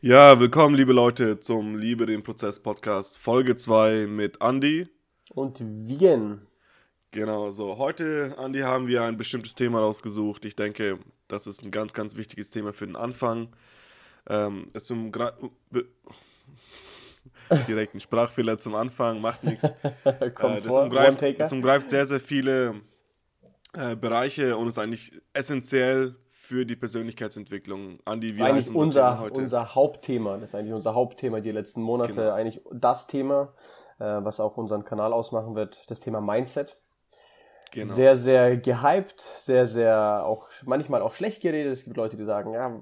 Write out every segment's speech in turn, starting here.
Ja, willkommen, liebe Leute, zum Liebe den Prozess Podcast, Folge 2 mit Andy. Und Wien. Genau, so. Heute, Andy, haben wir ein bestimmtes Thema rausgesucht. Ich denke, das ist ein ganz, ganz wichtiges Thema für den Anfang. Ähm, es um direkt ein Sprachfehler zum Anfang, macht nichts. Äh, das, umgreift, das umgreift sehr, sehr viele äh, Bereiche und ist eigentlich essentiell für die Persönlichkeitsentwicklung. Andi, wie das ist eigentlich unser, unser Hauptthema. Das ist eigentlich unser Hauptthema die letzten Monate. Genau. Eigentlich das Thema, äh, was auch unseren Kanal ausmachen wird, das Thema Mindset. Genau. Sehr, sehr gehypt, sehr, sehr auch manchmal auch schlecht geredet. Es gibt Leute, die sagen, ja,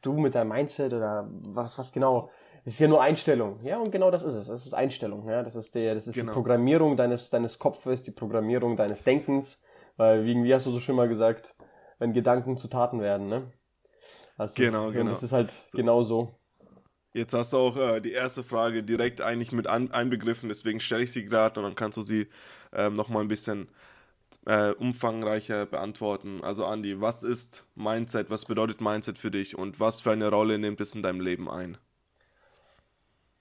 du mit deinem Mindset oder was, was genau. Es ist ja nur Einstellung. Ja, und genau das ist es. Es ist Einstellung. Ja, das ist der, das ist genau. die Programmierung deines, deines Kopfes, die Programmierung deines Denkens. Weil, wie, wie hast du so schön mal gesagt, wenn Gedanken zu Taten werden, ne? Das genau, ist, genau. Das ist halt so. genau so. Jetzt hast du auch äh, die erste Frage direkt eigentlich mit an, einbegriffen, deswegen stelle ich sie gerade und dann kannst du sie ähm, nochmal ein bisschen äh, umfangreicher beantworten. Also Andi, was ist Mindset, was bedeutet Mindset für dich und was für eine Rolle nimmt es in deinem Leben ein?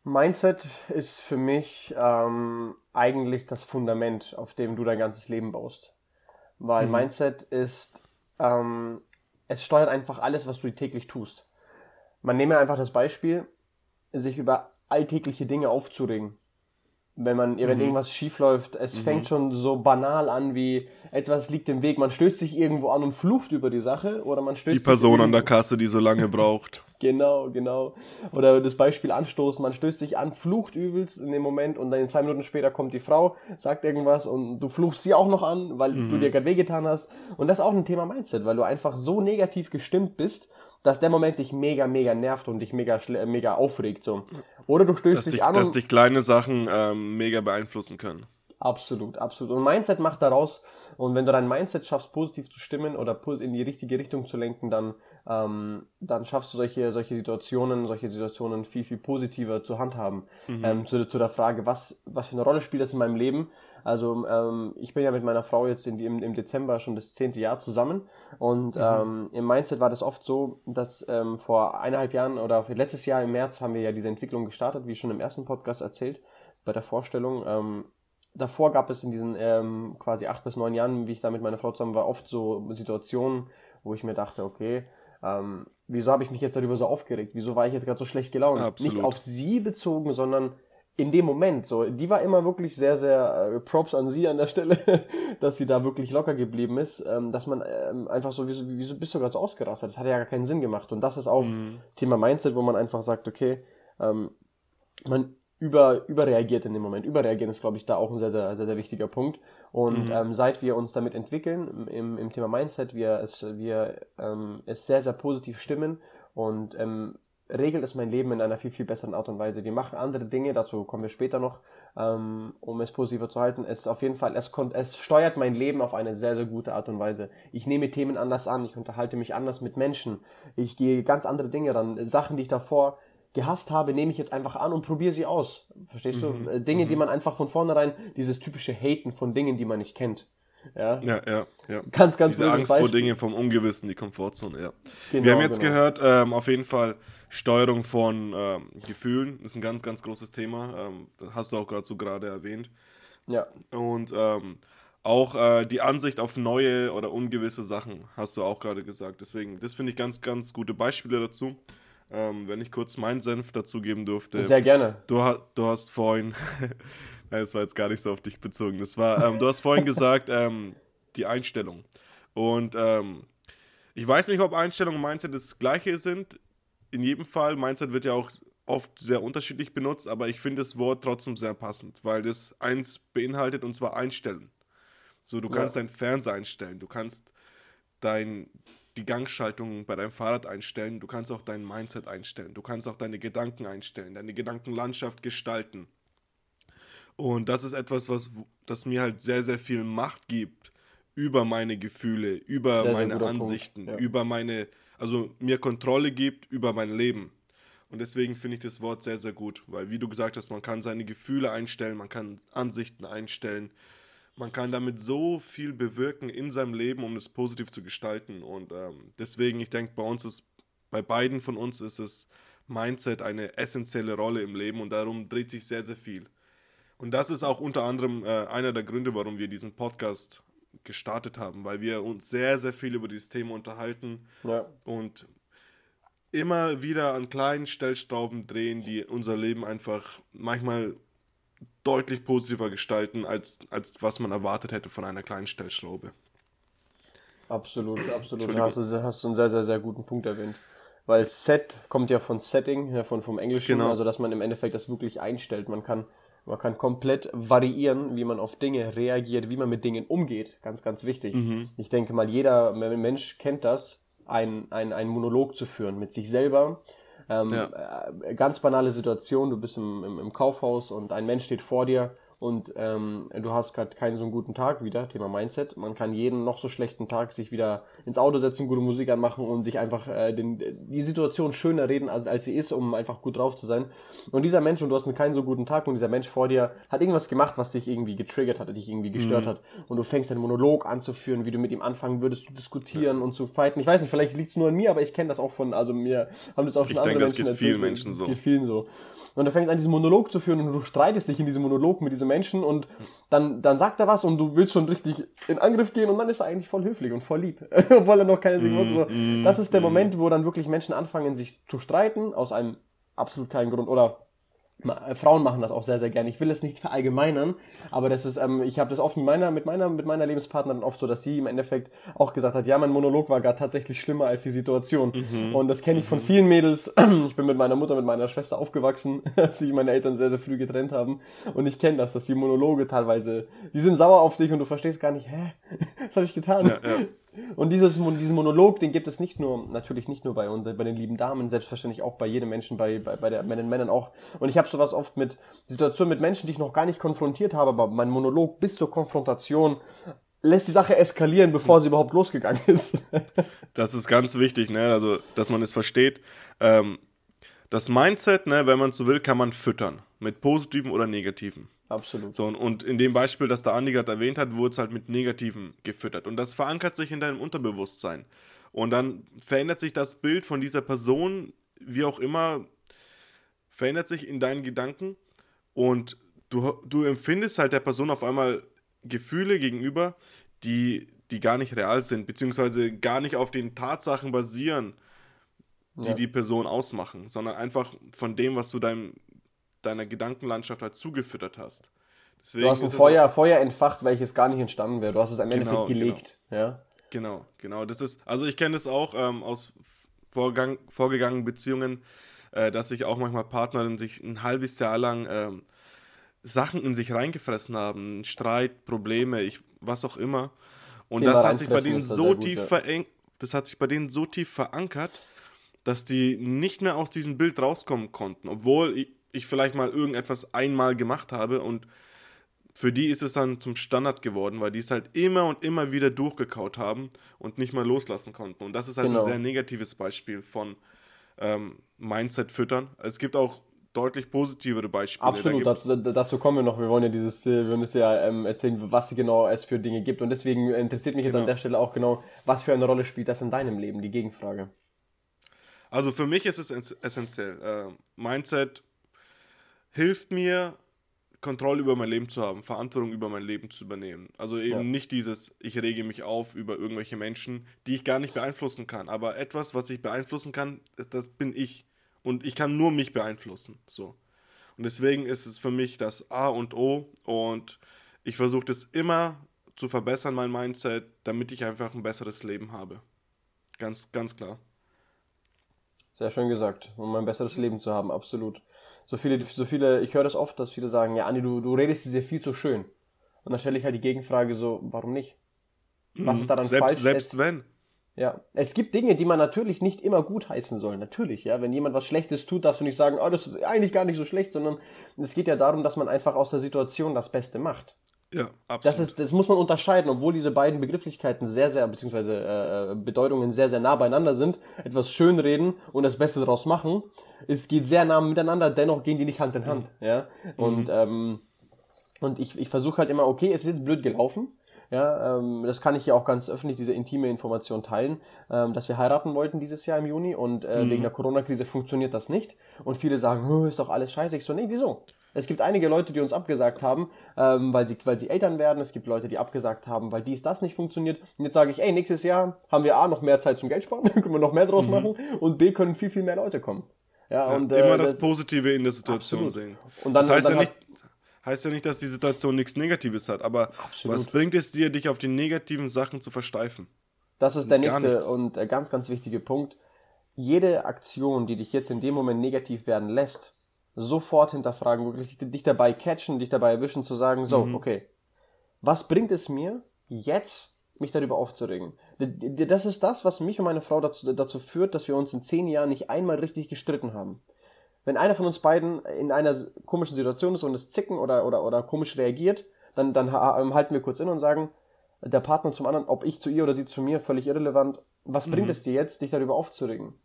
Mindset ist für mich ähm, eigentlich das Fundament, auf dem du dein ganzes Leben baust. Weil mhm. Mindset ist ähm, es steuert einfach alles, was du täglich tust. Man nehme einfach das Beispiel, sich über alltägliche Dinge aufzuregen. Wenn man, wenn mhm. irgendwas schief läuft, es mhm. fängt schon so banal an wie etwas liegt im Weg. Man stößt sich irgendwo an und flucht über die Sache oder man stößt die Person an der Kasse, die so lange braucht. Genau, genau. Oder das Beispiel anstoßen, man stößt sich an, flucht übelst in dem Moment und dann zwei Minuten später kommt die Frau, sagt irgendwas und du fluchst sie auch noch an, weil mhm. du dir gerade wehgetan hast. Und das ist auch ein Thema Mindset, weil du einfach so negativ gestimmt bist, dass der Moment dich mega, mega nervt und dich mega, mega aufregt. So. Oder du stößt dich, dich an. Dass dich kleine Sachen ähm, mega beeinflussen können. Absolut, absolut. Und Mindset macht daraus, und wenn du dein Mindset schaffst, positiv zu stimmen oder in die richtige Richtung zu lenken, dann, ähm, dann schaffst du solche, solche Situationen, solche Situationen viel, viel positiver zu handhaben. Mhm. Ähm, zu, zu der Frage, was, was für eine Rolle spielt das in meinem Leben? Also ähm, ich bin ja mit meiner Frau jetzt in im, im Dezember schon das zehnte Jahr zusammen und mhm. ähm, im Mindset war das oft so, dass ähm, vor eineinhalb Jahren oder letztes Jahr im März haben wir ja diese Entwicklung gestartet, wie schon im ersten Podcast erzählt, bei der Vorstellung. Ähm, davor gab es in diesen ähm, quasi acht bis neun Jahren, wie ich da mit meiner Frau zusammen war, oft so Situationen, wo ich mir dachte, okay, ähm, wieso habe ich mich jetzt darüber so aufgeregt? Wieso war ich jetzt gerade so schlecht gelaunt? Absolut. Nicht auf sie bezogen, sondern in dem Moment. So, die war immer wirklich sehr, sehr äh, Props an sie an der Stelle, dass sie da wirklich locker geblieben ist, ähm, dass man ähm, einfach so, wieso, wieso bist du gerade so ausgerastet? Das hat ja gar keinen Sinn gemacht. Und das ist auch mhm. Thema Mindset, wo man einfach sagt, okay, ähm, man über, überreagiert in dem Moment. Überreagieren ist, glaube ich, da auch ein sehr, sehr, sehr, sehr wichtiger Punkt. Und mhm. ähm, seit wir uns damit entwickeln, im, im Thema Mindset, wir es, wir ähm, es sehr, sehr positiv stimmen und ähm, regelt es mein Leben in einer viel, viel besseren Art und Weise. Wir machen andere Dinge, dazu kommen wir später noch, ähm, um es positiver zu halten. Es auf jeden Fall, es, es steuert mein Leben auf eine sehr, sehr gute Art und Weise. Ich nehme Themen anders an, ich unterhalte mich anders mit Menschen, ich gehe ganz andere Dinge ran. Sachen, die ich davor gehasst habe, nehme ich jetzt einfach an und probiere sie aus. Verstehst mhm. du? Äh, Dinge, mhm. die man einfach von vornherein, dieses typische Haten von Dingen, die man nicht kennt. Ja, ja, ja. ja. Ganz, ganz Diese Angst Beispiel. vor Dingen vom Ungewissen, die Komfortzone, ja. Genau, Wir haben jetzt genau. gehört, ähm, auf jeden Fall Steuerung von ähm, Gefühlen ist ein ganz, ganz großes Thema. Ähm, das hast du auch gerade so gerade erwähnt. Ja. Und ähm, auch äh, die Ansicht auf neue oder ungewisse Sachen hast du auch gerade gesagt. Deswegen, das finde ich ganz, ganz gute Beispiele dazu. Ähm, wenn ich kurz meinen Senf dazugeben durfte. Sehr gerne. Du, du hast vorhin, nein, das war jetzt gar nicht so auf dich bezogen. Das war, ähm, du hast vorhin gesagt, ähm, die Einstellung. Und ähm, ich weiß nicht, ob Einstellung und Mindset das gleiche sind. In jedem Fall, Mindset wird ja auch oft sehr unterschiedlich benutzt, aber ich finde das Wort trotzdem sehr passend, weil das eins beinhaltet und zwar einstellen. So, du kannst ja. deinen Fernseher einstellen, du kannst dein, die Gangschaltung bei deinem Fahrrad einstellen, du kannst auch dein Mindset einstellen, du kannst auch deine Gedanken einstellen, deine Gedankenlandschaft gestalten. Und das ist etwas, was das mir halt sehr, sehr viel Macht gibt über meine Gefühle, über sehr, meine sehr Ansichten, ja. über meine, also mir Kontrolle gibt über mein Leben. Und deswegen finde ich das Wort sehr, sehr gut, weil wie du gesagt hast, man kann seine Gefühle einstellen, man kann Ansichten einstellen, man kann damit so viel bewirken in seinem Leben, um es positiv zu gestalten. Und ähm, deswegen, ich denke, bei uns ist, bei beiden von uns ist es Mindset eine essentielle Rolle im Leben und darum dreht sich sehr, sehr viel. Und das ist auch unter anderem äh, einer der Gründe, warum wir diesen Podcast gestartet haben, weil wir uns sehr, sehr viel über dieses Thema unterhalten ja. und immer wieder an kleinen Stellstrauben drehen, die unser Leben einfach manchmal deutlich positiver gestalten, als, als was man erwartet hätte von einer kleinen Stellschraube. Absolut, absolut. Da hast du, hast du einen sehr, sehr, sehr guten Punkt erwähnt. Weil Set kommt ja von Setting, ja, von, vom Englischen, genau. also dass man im Endeffekt das wirklich einstellt. Man kann, man kann komplett variieren, wie man auf Dinge reagiert, wie man mit Dingen umgeht. Ganz, ganz wichtig. Mhm. Ich denke mal, jeder Mensch kennt das, einen ein Monolog zu führen mit sich selber. Ähm, ja. äh, ganz banale Situation, du bist im, im, im Kaufhaus und ein Mensch steht vor dir und ähm, du hast gerade keinen so einen guten Tag wieder, Thema Mindset. Man kann jeden noch so schlechten Tag sich wieder ins Auto setzen, gute Musik anmachen und sich einfach äh, den, die Situation schöner reden, als, als sie ist, um einfach gut drauf zu sein. Und dieser Mensch, und du hast keinen so guten Tag, und dieser Mensch vor dir hat irgendwas gemacht, was dich irgendwie getriggert hat, dich irgendwie gestört mhm. hat. Und du fängst einen Monolog anzuführen, wie du mit ihm anfangen würdest zu diskutieren ja. und zu fighten. Ich weiß nicht, vielleicht liegt es nur an mir, aber ich kenne das auch von, also mir haben das auch schon ich andere denke, Menschen das geht vielen Menschen so. Geht vielen so. Und du fängst an, diesen Monolog zu führen und du streitest dich in diesem Monolog mit diesem Menschen und dann, dann sagt er was und du willst schon richtig in Angriff gehen und dann ist er eigentlich voll höflich und voll lieb, obwohl er noch keine Signale mm, so. Mm, Das ist der mm. Moment, wo dann wirklich Menschen anfangen, sich zu streiten, aus einem absolut keinen Grund oder Frauen machen das auch sehr, sehr gerne. Ich will es nicht verallgemeinern, aber das ist, ähm, ich habe das oft mit meiner, mit meiner, mit meiner Lebenspartnerin oft so, dass sie im Endeffekt auch gesagt hat, ja, mein Monolog war gar tatsächlich schlimmer als die Situation. Mhm. Und das kenne ich von mhm. vielen Mädels. Ich bin mit meiner Mutter, mit meiner Schwester aufgewachsen, als sich meine Eltern sehr, sehr früh getrennt haben. Und ich kenne das, dass die Monologe teilweise, die sind sauer auf dich und du verstehst gar nicht, hä, was habe ich getan? Ja, ja. Und dieses, diesen Monolog, den gibt es nicht nur, natürlich nicht nur bei uns, bei den lieben Damen, selbstverständlich auch bei jedem Menschen, bei, bei, bei, der, bei den Männern auch. Und ich habe sowas oft mit Situationen mit Menschen, die ich noch gar nicht konfrontiert habe, aber mein Monolog bis zur Konfrontation lässt die Sache eskalieren, bevor sie überhaupt losgegangen ist. das ist ganz wichtig, ne? Also, dass man es versteht. Ähm, das Mindset, ne, wenn man so will, kann man füttern. Mit positiven oder negativen. Absolut. So, und in dem Beispiel, das der Andi gerade erwähnt hat, wurde es halt mit Negativen gefüttert. Und das verankert sich in deinem Unterbewusstsein. Und dann verändert sich das Bild von dieser Person, wie auch immer, verändert sich in deinen Gedanken. Und du, du empfindest halt der Person auf einmal Gefühle gegenüber, die, die gar nicht real sind, beziehungsweise gar nicht auf den Tatsachen basieren, die ja. die Person ausmachen, sondern einfach von dem, was du deinem deiner Gedankenlandschaft halt zugefüttert hast. Deswegen du hast ein Feuer, Feuer entfacht, welches gar nicht entstanden wäre. Du hast es am genau, Endeffekt gelegt. Genau. Ja? genau, genau. Das ist, also ich kenne das auch ähm, aus Vorgang, vorgegangenen Beziehungen, äh, dass sich auch manchmal Partnerinnen sich ein halbes Jahr lang ähm, Sachen in sich reingefressen haben, Streit, Probleme, ich, was auch immer. Und Thema das hat sich bei denen so tief gut, das hat sich bei denen so tief verankert, dass die nicht mehr aus diesem Bild rauskommen konnten, obwohl ich, ich vielleicht mal irgendetwas einmal gemacht habe und für die ist es dann zum Standard geworden, weil die es halt immer und immer wieder durchgekaut haben und nicht mal loslassen konnten. Und das ist halt genau. ein sehr negatives Beispiel von ähm, Mindset füttern. Es gibt auch deutlich positivere Beispiele. Absolut, da dazu, dazu, kommen wir noch. Wir wollen ja dieses, äh, wir wollen es ja ähm, erzählen, was genau es für Dinge gibt. Und deswegen interessiert mich genau. jetzt an genau. der Stelle auch genau, was für eine Rolle spielt das in deinem Leben, die Gegenfrage. Also für mich ist es essentiell. Äh, Mindset hilft mir, Kontrolle über mein Leben zu haben, Verantwortung über mein Leben zu übernehmen. Also eben ja. nicht dieses, ich rege mich auf über irgendwelche Menschen, die ich gar nicht beeinflussen kann. Aber etwas, was ich beeinflussen kann, das bin ich. Und ich kann nur mich beeinflussen. So. Und deswegen ist es für mich das A und O. Und ich versuche das immer zu verbessern, mein Mindset, damit ich einfach ein besseres Leben habe. Ganz, ganz klar. Sehr schön gesagt, um ein besseres Leben zu haben, absolut so viele, so viele, ich höre das oft, dass viele sagen, ja, Andi, du, du redest dir viel zu schön. Und dann stelle ich halt die Gegenfrage so, warum nicht? Was ist daran selbst, falsch? Selbst es, wenn. Ja, es gibt Dinge, die man natürlich nicht immer gut heißen soll. Natürlich, ja. Wenn jemand was Schlechtes tut, darfst du nicht sagen, oh, das ist eigentlich gar nicht so schlecht, sondern es geht ja darum, dass man einfach aus der Situation das Beste macht. Ja, absolut. Das, ist, das muss man unterscheiden, obwohl diese beiden Begrifflichkeiten sehr, sehr, beziehungsweise äh, Bedeutungen sehr, sehr nah beieinander sind. Etwas schönreden und das Beste daraus machen. Es geht sehr nah miteinander, dennoch gehen die nicht Hand in Hand. Ja? Und, mhm. ähm, und ich, ich versuche halt immer, okay, es ist jetzt blöd gelaufen. Ja, ähm, das kann ich ja auch ganz öffentlich, diese intime Information teilen, ähm, dass wir heiraten wollten dieses Jahr im Juni und äh, mhm. wegen der Corona-Krise funktioniert das nicht. Und viele sagen, ist doch alles scheiße. Ich so, nee, wieso? Es gibt einige Leute, die uns abgesagt haben, ähm, weil, sie, weil sie Eltern werden. Es gibt Leute, die abgesagt haben, weil dies, das nicht funktioniert. Und jetzt sage ich, ey, nächstes Jahr haben wir A, noch mehr Zeit zum Geld sparen, können wir noch mehr draus mhm. machen und B, können viel, viel mehr Leute kommen. Ja, ja und, immer äh, das, das, Positive in der Situation absolut. sehen. Und dann, das heißt, ja nicht, heißt ja nicht, dass die Situation nichts Negatives hat, aber absolut. was bringt es dir, dich auf die negativen Sachen zu versteifen? Das ist der Gar nächste nichts. und äh, ganz, ganz wichtige Punkt. Jede Aktion, die dich jetzt in dem Moment negativ werden lässt, sofort hinterfragen, wirklich dich dabei catchen, dich dabei erwischen, zu sagen, so, mhm. okay, was bringt es mir jetzt, mich darüber aufzuregen? Das ist das, was mich und meine Frau dazu, dazu führt, dass wir uns in zehn Jahren nicht einmal richtig gestritten haben. Wenn einer von uns beiden in einer komischen Situation ist und es zicken oder, oder, oder komisch reagiert, dann, dann ähm, halten wir kurz in und sagen, der Partner zum anderen, ob ich zu ihr oder sie zu mir, völlig irrelevant. Was bringt mhm. es dir jetzt, dich darüber aufzuregen?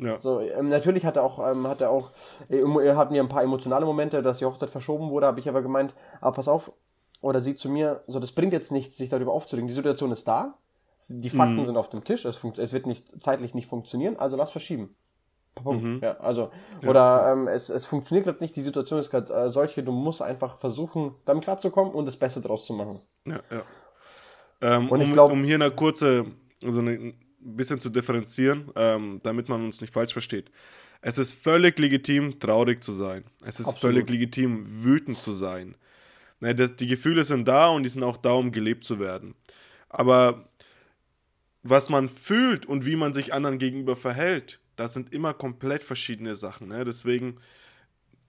Ja. So, ähm, natürlich hat er auch, ähm, hat er auch, äh, hatten ja ein paar emotionale Momente, dass die Hochzeit verschoben wurde, habe ich aber gemeint, aber pass auf, oder sie zu mir, so, das bringt jetzt nichts, sich darüber aufzuregen. Die Situation ist da, die Fakten mhm. sind auf dem Tisch, es, es wird nicht zeitlich nicht funktionieren, also lass verschieben. Mhm. Ja, also, ja. oder ähm, es, es funktioniert gerade nicht, die Situation ist gerade äh, solche, du musst einfach versuchen, damit klarzukommen und das Beste draus zu machen. Ja, ja. Ähm, und ich um, glaub, um hier eine kurze, also eine ein bisschen zu differenzieren, ähm, damit man uns nicht falsch versteht. Es ist völlig legitim, traurig zu sein. Es ist Absolut. völlig legitim, wütend zu sein. Ne, das, die Gefühle sind da und die sind auch da, um gelebt zu werden. Aber was man fühlt und wie man sich anderen gegenüber verhält, das sind immer komplett verschiedene Sachen. Ne? Deswegen,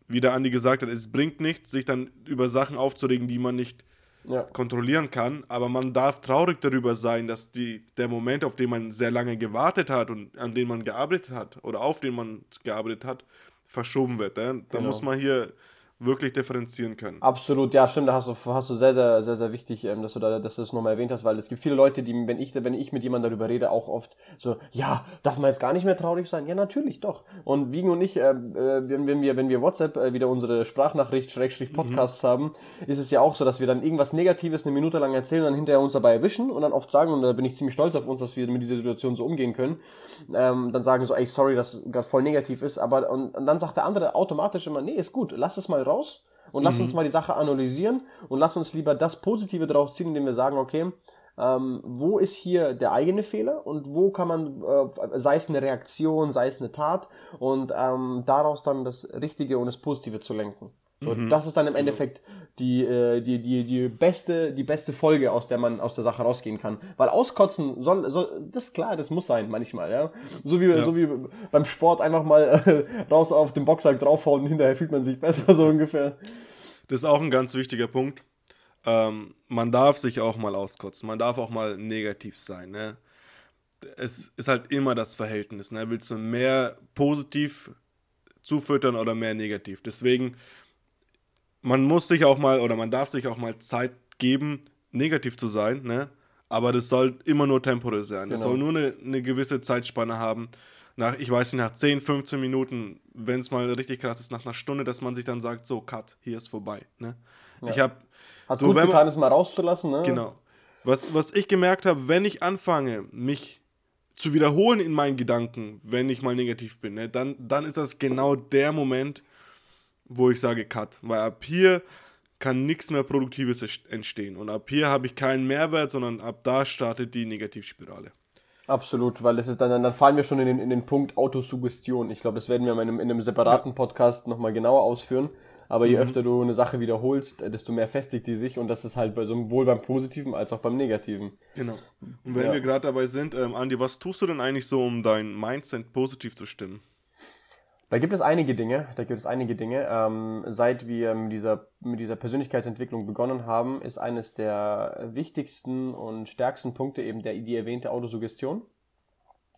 wie der Andi gesagt hat, es bringt nichts, sich dann über Sachen aufzuregen, die man nicht ja. kontrollieren kann. Aber man darf traurig darüber sein, dass die, der Moment, auf den man sehr lange gewartet hat und an den man gearbeitet hat oder auf den man gearbeitet hat, verschoben wird. Da genau. muss man hier wirklich differenzieren können. Absolut, ja, stimmt, da hast du, hast du sehr, sehr, sehr, sehr wichtig, ähm, dass du da, dass du das nochmal erwähnt hast, weil es gibt viele Leute, die, wenn ich, wenn ich mit jemandem darüber rede, auch oft so, ja, darf man jetzt gar nicht mehr traurig sein? Ja, natürlich, doch. Und Wiegen und ich, äh, äh wenn, wenn wir, wenn wir WhatsApp äh, wieder unsere Sprachnachricht, Schrägstrich Podcasts mhm. haben, ist es ja auch so, dass wir dann irgendwas Negatives eine Minute lang erzählen, dann hinterher uns dabei erwischen und dann oft sagen, und da bin ich ziemlich stolz auf uns, dass wir mit dieser Situation so umgehen können, ähm, dann sagen so, ey, sorry, dass das voll negativ ist, aber, und, und dann sagt der andere automatisch immer, nee, ist gut, lass es mal raus und lass mhm. uns mal die Sache analysieren und lass uns lieber das Positive daraus ziehen, indem wir sagen, okay, ähm, wo ist hier der eigene Fehler und wo kann man, äh, sei es eine Reaktion, sei es eine Tat und ähm, daraus dann das Richtige und das Positive zu lenken. So, mhm. Das ist dann im genau. Endeffekt die, äh, die, die, die beste, die beste Folge, aus der man aus der Sache rausgehen kann. Weil auskotzen soll, soll das ist klar, das muss sein manchmal, ja. So wie, ja. so wie beim Sport einfach mal äh, raus auf den Boxsack draufhauen und hinterher fühlt man sich besser, so ungefähr. Das ist auch ein ganz wichtiger Punkt. Ähm, man darf sich auch mal auskotzen, man darf auch mal negativ sein, ne? Es ist halt immer das Verhältnis, ne? Willst du mehr positiv zufüttern oder mehr negativ? Deswegen man muss sich auch mal oder man darf sich auch mal Zeit geben, negativ zu sein, ne? Aber das soll immer nur temporär sein. Das genau. soll nur eine, eine, gewisse Zeitspanne haben. Nach, ich weiß nicht, nach 10, 15 Minuten, wenn es mal richtig krass ist, nach einer Stunde, dass man sich dann sagt, so, cut, hier ist vorbei. Ne? Ja. Ich habe Hat so, gut getan, man, es mal rauszulassen, ne? Genau. Was, was ich gemerkt habe, wenn ich anfange, mich zu wiederholen in meinen Gedanken, wenn ich mal negativ bin, ne, dann, dann ist das genau der Moment, wo ich sage Cut. Weil ab hier kann nichts mehr Produktives entstehen. Und ab hier habe ich keinen Mehrwert, sondern ab da startet die Negativspirale. Absolut, weil es ist dann, dann fallen wir schon in den, in den Punkt Autosuggestion. Ich glaube, das werden wir in einem, in einem separaten Podcast nochmal genauer ausführen. Aber je mhm. öfter du eine Sache wiederholst, desto mehr festigt sie sich und das ist halt bei, sowohl beim Positiven als auch beim Negativen. Genau. Und wenn ja. wir gerade dabei sind, ähm, Andi, was tust du denn eigentlich so, um dein Mindset positiv zu stimmen? Da gibt es einige Dinge, da gibt es einige Dinge. Ähm, seit wir mit dieser, mit dieser Persönlichkeitsentwicklung begonnen haben, ist eines der wichtigsten und stärksten Punkte eben der, die erwähnte Autosuggestion,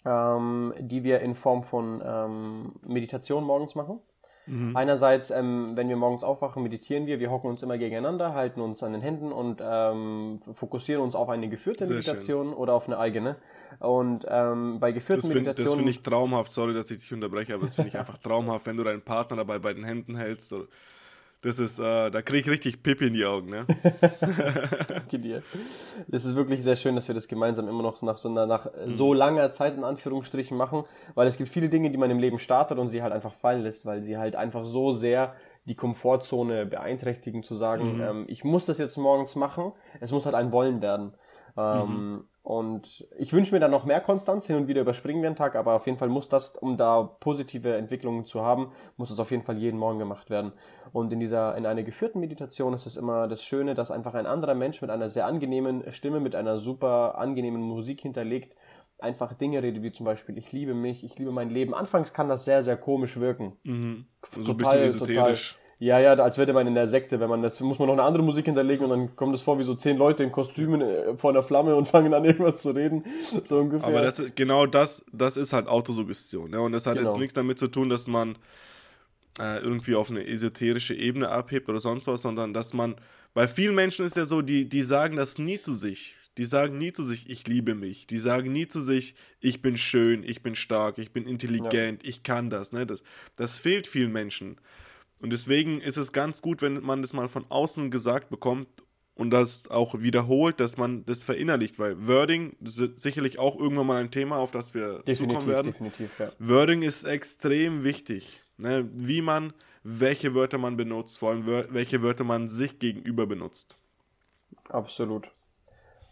ähm, die wir in Form von ähm, Meditation morgens machen. Mhm. Einerseits, ähm, wenn wir morgens aufwachen, meditieren wir, wir hocken uns immer gegeneinander, halten uns an den Händen und ähm, fokussieren uns auf eine geführte Sehr Meditation schön. oder auf eine eigene. Und ähm, bei geführten das find, Meditationen. Das finde ich traumhaft, sorry, dass ich dich unterbreche, aber das finde ich einfach traumhaft, wenn du deinen Partner dabei bei den Händen hältst. Oder, Das ist, äh, da kriege ich richtig Pipi in die Augen, ne? Danke dir. Das ist wirklich sehr schön, dass wir das gemeinsam immer noch nach so, einer, nach mhm. so langer Zeit in Anführungsstrichen machen, weil es gibt viele Dinge, die man im Leben startet und sie halt einfach fallen lässt, weil sie halt einfach so sehr die Komfortzone beeinträchtigen, zu sagen, mhm. ähm, ich muss das jetzt morgens machen, es muss halt ein Wollen werden. Ähm, mhm. Und ich wünsche mir dann noch mehr Konstanz. Hin und wieder überspringen wir einen Tag, aber auf jeden Fall muss das, um da positive Entwicklungen zu haben, muss das auf jeden Fall jeden Morgen gemacht werden. Und in dieser, in einer geführten Meditation ist es immer das Schöne, dass einfach ein anderer Mensch mit einer sehr angenehmen Stimme, mit einer super angenehmen Musik hinterlegt, einfach Dinge redet, wie zum Beispiel, ich liebe mich, ich liebe mein Leben. Anfangs kann das sehr, sehr komisch wirken. Mhm. So total, ein bisschen esoterisch. Total, ja, ja, als würde man in der Sekte, wenn man das, muss man noch eine andere Musik hinterlegen und dann kommt es vor wie so zehn Leute in Kostümen äh, vor einer Flamme und fangen an irgendwas zu reden. So ungefähr. Aber das ist, genau das, das ist halt Autosuggestion. Ne? Und das hat genau. jetzt nichts damit zu tun, dass man äh, irgendwie auf eine esoterische Ebene abhebt oder sonst was, sondern dass man, bei vielen Menschen ist ja so, die, die sagen das nie zu sich. Die sagen nie zu sich, ich liebe mich. Die sagen nie zu sich, ich bin schön, ich bin stark, ich bin intelligent, ja. ich kann das. Ne? das. Das fehlt vielen Menschen. Und deswegen ist es ganz gut, wenn man das mal von außen gesagt bekommt und das auch wiederholt, dass man das verinnerlicht, weil Wording ist sicherlich auch irgendwann mal ein Thema, auf das wir definitiv, zukommen werden. Definitiv, ja. Wording ist extrem wichtig, ne? wie man, welche Wörter man benutzt, vor allem welche Wörter man sich gegenüber benutzt. Absolut.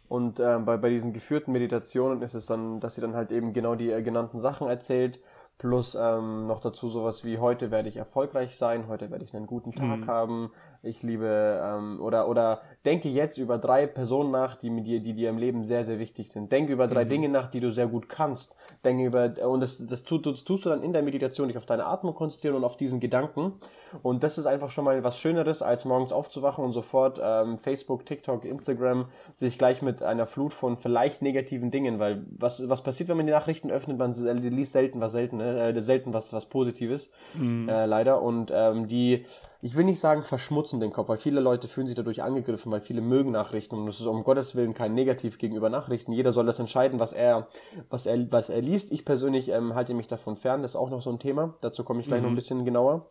Und äh, bei, bei diesen geführten Meditationen ist es dann, dass sie dann halt eben genau die äh, genannten Sachen erzählt Plus ähm, noch dazu sowas wie heute werde ich erfolgreich sein, heute werde ich einen guten Tag mhm. haben, ich liebe ähm, oder oder denke jetzt über drei Personen nach, die mit dir, die dir im Leben sehr sehr wichtig sind. Denke über drei mhm. Dinge nach, die du sehr gut kannst. Denke über und das das, tut, das tust du dann in der Meditation dich auf deine Atmung konzentrieren und auf diesen Gedanken. Und das ist einfach schon mal was Schöneres, als morgens aufzuwachen und sofort ähm, Facebook, TikTok, Instagram sich gleich mit einer Flut von vielleicht negativen Dingen, weil was was passiert, wenn man die Nachrichten öffnet, man liest selten was selten, äh, selten was was Positives, mhm. äh, leider. Und ähm, die ich will nicht sagen verschmutzen den Kopf, weil viele Leute fühlen sich dadurch angegriffen, weil viele mögen Nachrichten und es ist um Gottes Willen kein Negativ gegenüber Nachrichten. Jeder soll das entscheiden, was er, was er, was er liest. Ich persönlich ähm, halte mich davon fern, das ist auch noch so ein Thema. Dazu komme ich gleich mhm. noch ein bisschen genauer.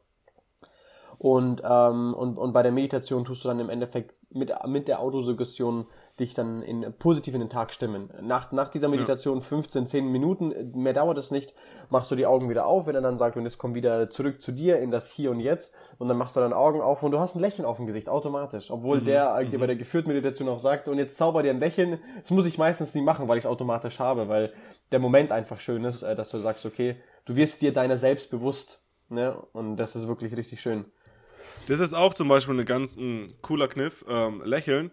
Und, ähm, und, und bei der Meditation tust du dann im Endeffekt mit, mit der Autosuggestion dich dann in, positiv in den Tag stimmen. Nach, nach dieser Meditation ja. 15, 10 Minuten, mehr dauert es nicht, machst du die Augen wieder auf, wenn er dann sagt, und jetzt komm wieder zurück zu dir in das Hier und Jetzt und dann machst du deine Augen auf und du hast ein Lächeln auf dem Gesicht, automatisch. Obwohl mhm. der mhm. bei der geführten Meditation auch sagt, und jetzt zauber dir ein Lächeln, das muss ich meistens nie machen, weil ich es automatisch habe, weil der Moment einfach schön ist, äh, dass du sagst, okay, du wirst dir deiner selbst bewusst. Ne? Und das ist wirklich richtig schön. Das ist auch zum Beispiel ein ganz ein cooler Kniff, ähm, Lächeln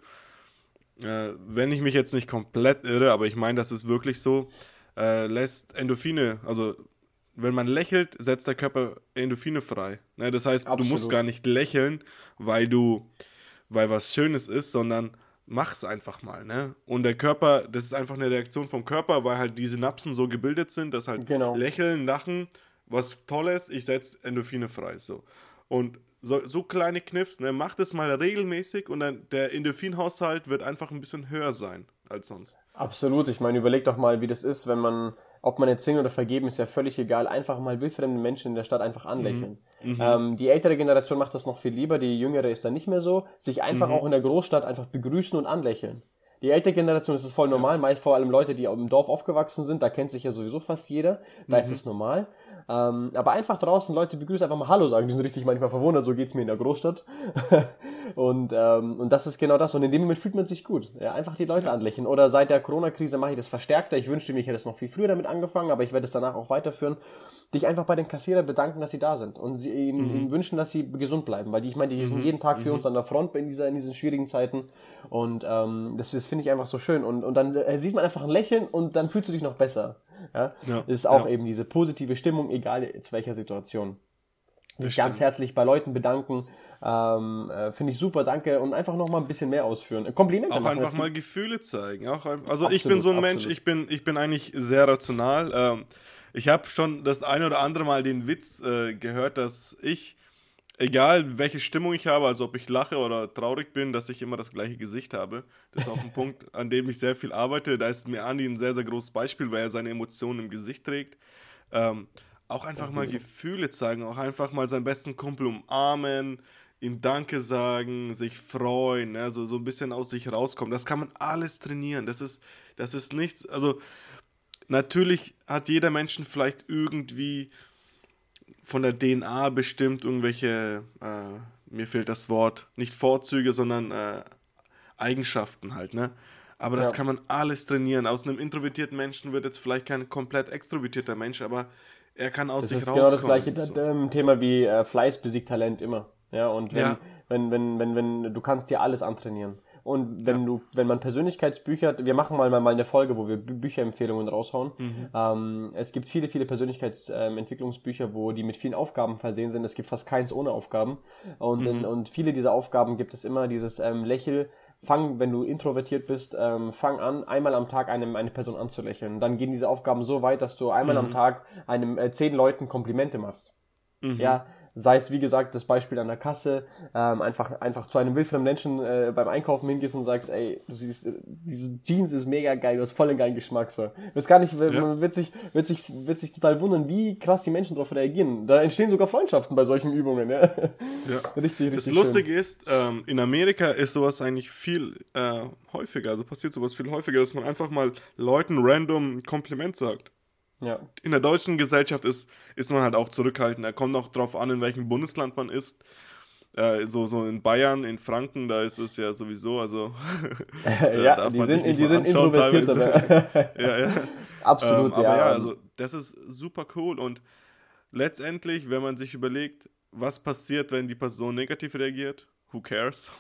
äh, wenn ich mich jetzt nicht komplett irre, aber ich meine, das ist wirklich so, äh, lässt Endorphine, also wenn man lächelt, setzt der Körper Endorphine frei. Ne? Das heißt, Absolut. du musst gar nicht lächeln, weil du, weil was Schönes ist, sondern mach's einfach mal, ne? Und der Körper, das ist einfach eine Reaktion vom Körper, weil halt die Synapsen so gebildet sind, dass halt genau. lächeln, lachen, was Tolles, ich setze Endorphine frei, so. Und so, so kleine Kniffs, ne? Mach das mal regelmäßig und dann der Endorphinhaushalt wird einfach ein bisschen höher sein als sonst. Absolut. Ich meine, überleg doch mal, wie das ist, wenn man, ob man jetzt singen oder vergeben, ist ja völlig egal, einfach mal wildfremde Menschen in der Stadt einfach anlächeln. Mhm. mhm. Ähm, die ältere Generation macht das noch viel lieber, die jüngere ist dann nicht mehr so. Sich einfach mhm. auch in der Großstadt einfach begrüßen und anlächeln. Die ältere Generation ist es voll normal, ja. meist vor allem Leute, die im Dorf aufgewachsen sind, da kennt sich ja sowieso fast jeder, da mhm. ist es normal. Ähm, aber einfach draußen Leute begrüßen, einfach mal Hallo sagen. Die sind richtig manchmal verwundert, so geht's mir in der Großstadt. und, ähm, und das ist genau das. Und in dem Moment fühlt man sich gut. Ja, einfach die Leute anlächeln. Oder seit der Corona-Krise mache ich das verstärkter. Ich wünschte mir, ich hätte es noch viel früher damit angefangen, aber ich werde es danach auch weiterführen. Dich einfach bei den Kassierern bedanken, dass sie da sind. Und sie ihnen, mhm. ihnen wünschen, dass sie gesund bleiben. Weil die, ich meine, die sind mhm. jeden Tag für mhm. uns an der Front in, dieser, in diesen schwierigen Zeiten. Und ähm, das, das finde ich einfach so schön. Und, und dann äh, sieht man einfach ein Lächeln und dann fühlst du dich noch besser. Ja? ja ist auch ja. eben diese positive Stimmung, egal zu welcher Situation. Sich ganz herzlich bei Leuten bedanken, ähm, äh, finde ich super, danke und einfach noch mal ein bisschen mehr ausführen. Komplimente auch machen. Auch einfach mal Gefühle zeigen. Auch, also absolut, ich bin so ein absolut. Mensch, ich bin, ich bin eigentlich sehr rational. Ähm, ich habe schon das eine oder andere Mal den Witz äh, gehört, dass ich egal welche Stimmung ich habe, also ob ich lache oder traurig bin, dass ich immer das gleiche Gesicht habe. Das ist auch ein Punkt, an dem ich sehr viel arbeite. Da ist mir Andi ein sehr, sehr großes Beispiel, weil er seine Emotionen im Gesicht trägt. Ähm, auch einfach mal Gefühle zeigen, auch einfach mal seinen besten Kumpel umarmen, ihm Danke sagen, sich freuen, ne? so, so ein bisschen aus sich rauskommen. Das kann man alles trainieren. Das ist, das ist nichts, also natürlich hat jeder Mensch vielleicht irgendwie von der DNA bestimmt irgendwelche, äh, mir fehlt das Wort, nicht Vorzüge, sondern äh, Eigenschaften halt, ne? Aber das ja. kann man alles trainieren. Aus einem introvertierten Menschen wird jetzt vielleicht kein komplett extrovertierter Mensch, aber er kann aus das sich rauskommen. Das ist genau das gleiche so. Thema wie äh, Fleiß besiegt Talent immer. Ja, und wenn, ja. wenn, wenn, wenn, wenn, du kannst dir alles antrainieren. Und wenn ja. du, wenn man Persönlichkeitsbücher, wir machen mal, mal eine Folge, wo wir Bücherempfehlungen raushauen. Mhm. Ähm, es gibt viele, viele Persönlichkeitsentwicklungsbücher, wo die mit vielen Aufgaben versehen sind. Es gibt fast keins ohne Aufgaben. Und, mhm. in, und viele dieser Aufgaben gibt es immer dieses ähm, Lächel, fang, wenn du introvertiert bist, ähm, fang an, einmal am Tag einem, eine Person anzulächeln. Dann gehen diese Aufgaben so weit, dass du einmal mhm. am Tag einem äh, zehn Leuten Komplimente machst. Mhm. Ja, sei es wie gesagt das Beispiel an der Kasse, ähm, einfach einfach zu einem wildfremden Menschen äh, beim Einkaufen hingehst und sagst, ey, du siehst, äh, diese Jeans ist mega geil, du hast voll den geilen Geschmack so. Das gar nicht, ja. man wird sich wird sich wird sich total wundern, wie krass die Menschen darauf reagieren. Da entstehen sogar Freundschaften bei solchen Übungen. Ja, ja. richtig, richtig. Das Lustige schön. ist, ähm, in Amerika ist sowas eigentlich viel äh, häufiger, also passiert sowas viel häufiger, dass man einfach mal Leuten random ein Kompliment sagt. Ja. In der deutschen Gesellschaft ist, ist man halt auch zurückhaltend. Er kommt auch drauf an, in welchem Bundesland man ist. Äh, so, so in Bayern, in Franken, da ist es ja sowieso, also. ja, die sind, die sind introvertiert. Ne? ja, ja. Absolut, ähm, aber ja. ja, also das ist super cool und letztendlich, wenn man sich überlegt, was passiert, wenn die Person negativ reagiert, who cares?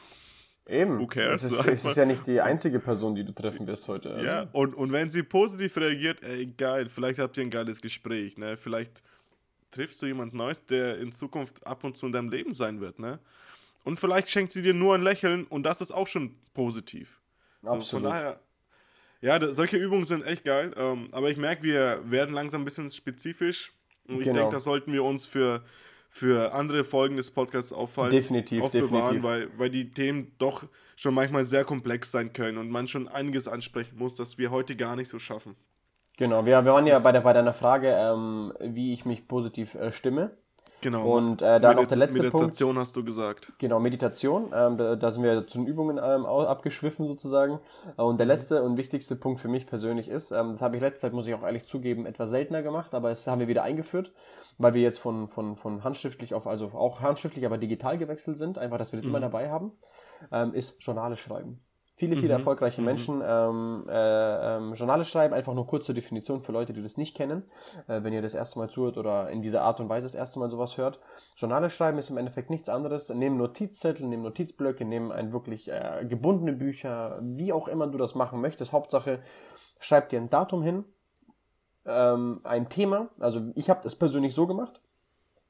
Eben. Who cares? Es ist, es ist, ja nicht die einzige Person, die du treffen wirst heute. Also. Ja, und, und wenn sie positiv reagiert, ey, geil, vielleicht habt ihr ein geiles Gespräch, ne? Vielleicht triffst du jemand Neues, der in Zukunft ab und zu in deinem Leben sein wird, ne? Und vielleicht schenkt sie dir nur ein Lächeln und das ist auch schon positiv. Absolut. So, von daher, ja, da, solche Übungen sind echt geil. Ähm, aber ich merke, wir werden langsam ein bisschen spezifisch. Und ich genau. denke, das sollten wir uns für für andere Folgen des Podcasts aufhalten, definitiv, aufbewahren, definitiv. Weil, weil die Themen doch schon manchmal sehr komplex sein können und man schon einiges ansprechen muss, das wir heute gar nicht so schaffen. Genau, wir, wir waren ja bei, der, bei deiner Frage, ähm, wie ich mich positiv äh, stimme. Genau. Und äh, da noch der letzte Meditation Punkt. Meditation hast du gesagt. Genau, Meditation. Ähm, da, da, sind wir zu den Übungen ähm, abgeschwiffen sozusagen. Und der mhm. letzte und wichtigste Punkt für mich persönlich ist, ähm, das habe ich letzte Zeit, muss ich auch ehrlich zugeben, etwas seltener gemacht, aber das haben wir wieder eingeführt, weil wir jetzt von, von, von handschriftlich auf, also auch handschriftlich, aber digital gewechselt sind, einfach, dass wir das mhm. immer dabei haben, ähm, ist Journale schreiben. Viele, viele mhm. erfolgreiche mhm. Menschen ähm, äh, ähm, Journale schreiben, einfach nur kurze Definition für Leute, die das nicht kennen, äh, wenn ihr das erste Mal zuhört oder in dieser Art und Weise das erste Mal sowas hört. Journale schreiben ist im Endeffekt nichts anderes. Nehmen Notizzettel, nehmen Notizblöcke, nehmen ein wirklich äh, gebundene Bücher, wie auch immer du das machen möchtest. Hauptsache, schreib dir ein Datum hin, ähm, ein Thema. Also ich habe das persönlich so gemacht.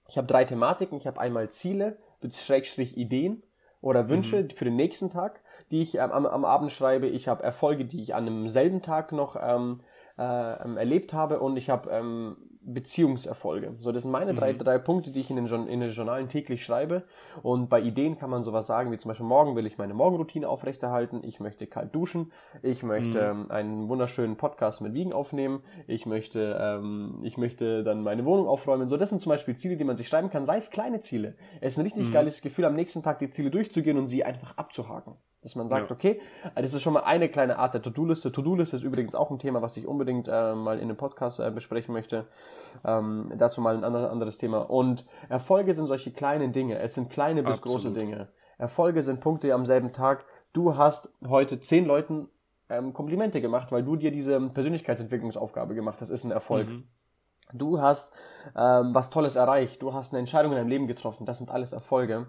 Ich habe drei Thematiken. Ich habe einmal Ziele, Schrägstrich Ideen oder Wünsche mhm. für den nächsten Tag die ich ähm, am, am Abend schreibe. Ich habe Erfolge, die ich an einem selben Tag noch ähm, äh, ähm, erlebt habe und ich habe ähm, Beziehungserfolge. So, das sind meine mhm. drei, drei Punkte, die ich in den, in den Journalen täglich schreibe. Und bei Ideen kann man sowas sagen, wie zum Beispiel morgen will ich meine Morgenroutine aufrechterhalten, ich möchte kalt duschen, ich möchte mhm. ähm, einen wunderschönen Podcast mit Wiegen aufnehmen, ich möchte, ähm, ich möchte dann meine Wohnung aufräumen. So, das sind zum Beispiel Ziele, die man sich schreiben kann, sei es kleine Ziele. Es ist ein richtig mhm. geiles Gefühl, am nächsten Tag die Ziele durchzugehen und sie einfach abzuhaken. Dass man sagt, ja. okay, das ist schon mal eine kleine Art der To-Do-Liste. To-Do-Liste ist übrigens auch ein Thema, was ich unbedingt äh, mal in dem Podcast äh, besprechen möchte. Ähm, dazu mal ein anderes Thema. Und Erfolge sind solche kleinen Dinge. Es sind kleine bis Absolut. große Dinge. Erfolge sind Punkte am selben Tag. Du hast heute zehn Leuten ähm, Komplimente gemacht, weil du dir diese Persönlichkeitsentwicklungsaufgabe gemacht hast. Das ist ein Erfolg. Mhm. Du hast ähm, was Tolles erreicht. Du hast eine Entscheidung in deinem Leben getroffen. Das sind alles Erfolge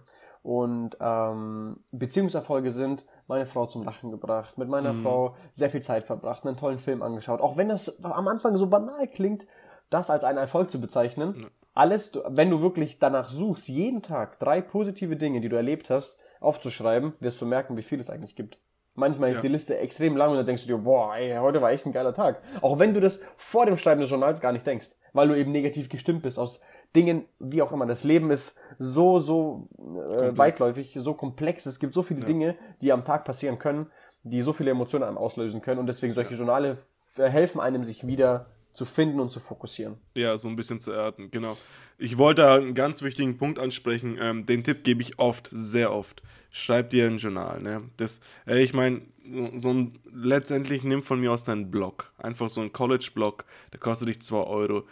und ähm, Beziehungserfolge sind, meine Frau zum Lachen gebracht, mit meiner mhm. Frau sehr viel Zeit verbracht, einen tollen Film angeschaut. Auch wenn das am Anfang so banal klingt, das als einen Erfolg zu bezeichnen. Mhm. Alles, wenn du wirklich danach suchst, jeden Tag drei positive Dinge, die du erlebt hast, aufzuschreiben, wirst du merken, wie viel es eigentlich gibt. Manchmal ist ja. die Liste extrem lang und dann denkst du dir, boah, ey, heute war echt ein geiler Tag. Auch wenn du das vor dem Schreiben des Journals gar nicht denkst, weil du eben negativ gestimmt bist aus Dingen, wie auch immer. Das Leben ist so, so äh, weitläufig, so komplex. Es gibt so viele ja. Dinge, die am Tag passieren können, die so viele Emotionen einem auslösen können. Und deswegen solche Journale helfen einem, sich wieder zu finden und zu fokussieren. Ja, so ein bisschen zu erden, genau. Ich wollte einen ganz wichtigen Punkt ansprechen. Ähm, den Tipp gebe ich oft, sehr oft. Schreib dir ein Journal. Ne? Das, äh, ich meine, so ein, letztendlich nimm von mir aus einen Blog. Einfach so ein College-Blog, der kostet dich 2 Euro.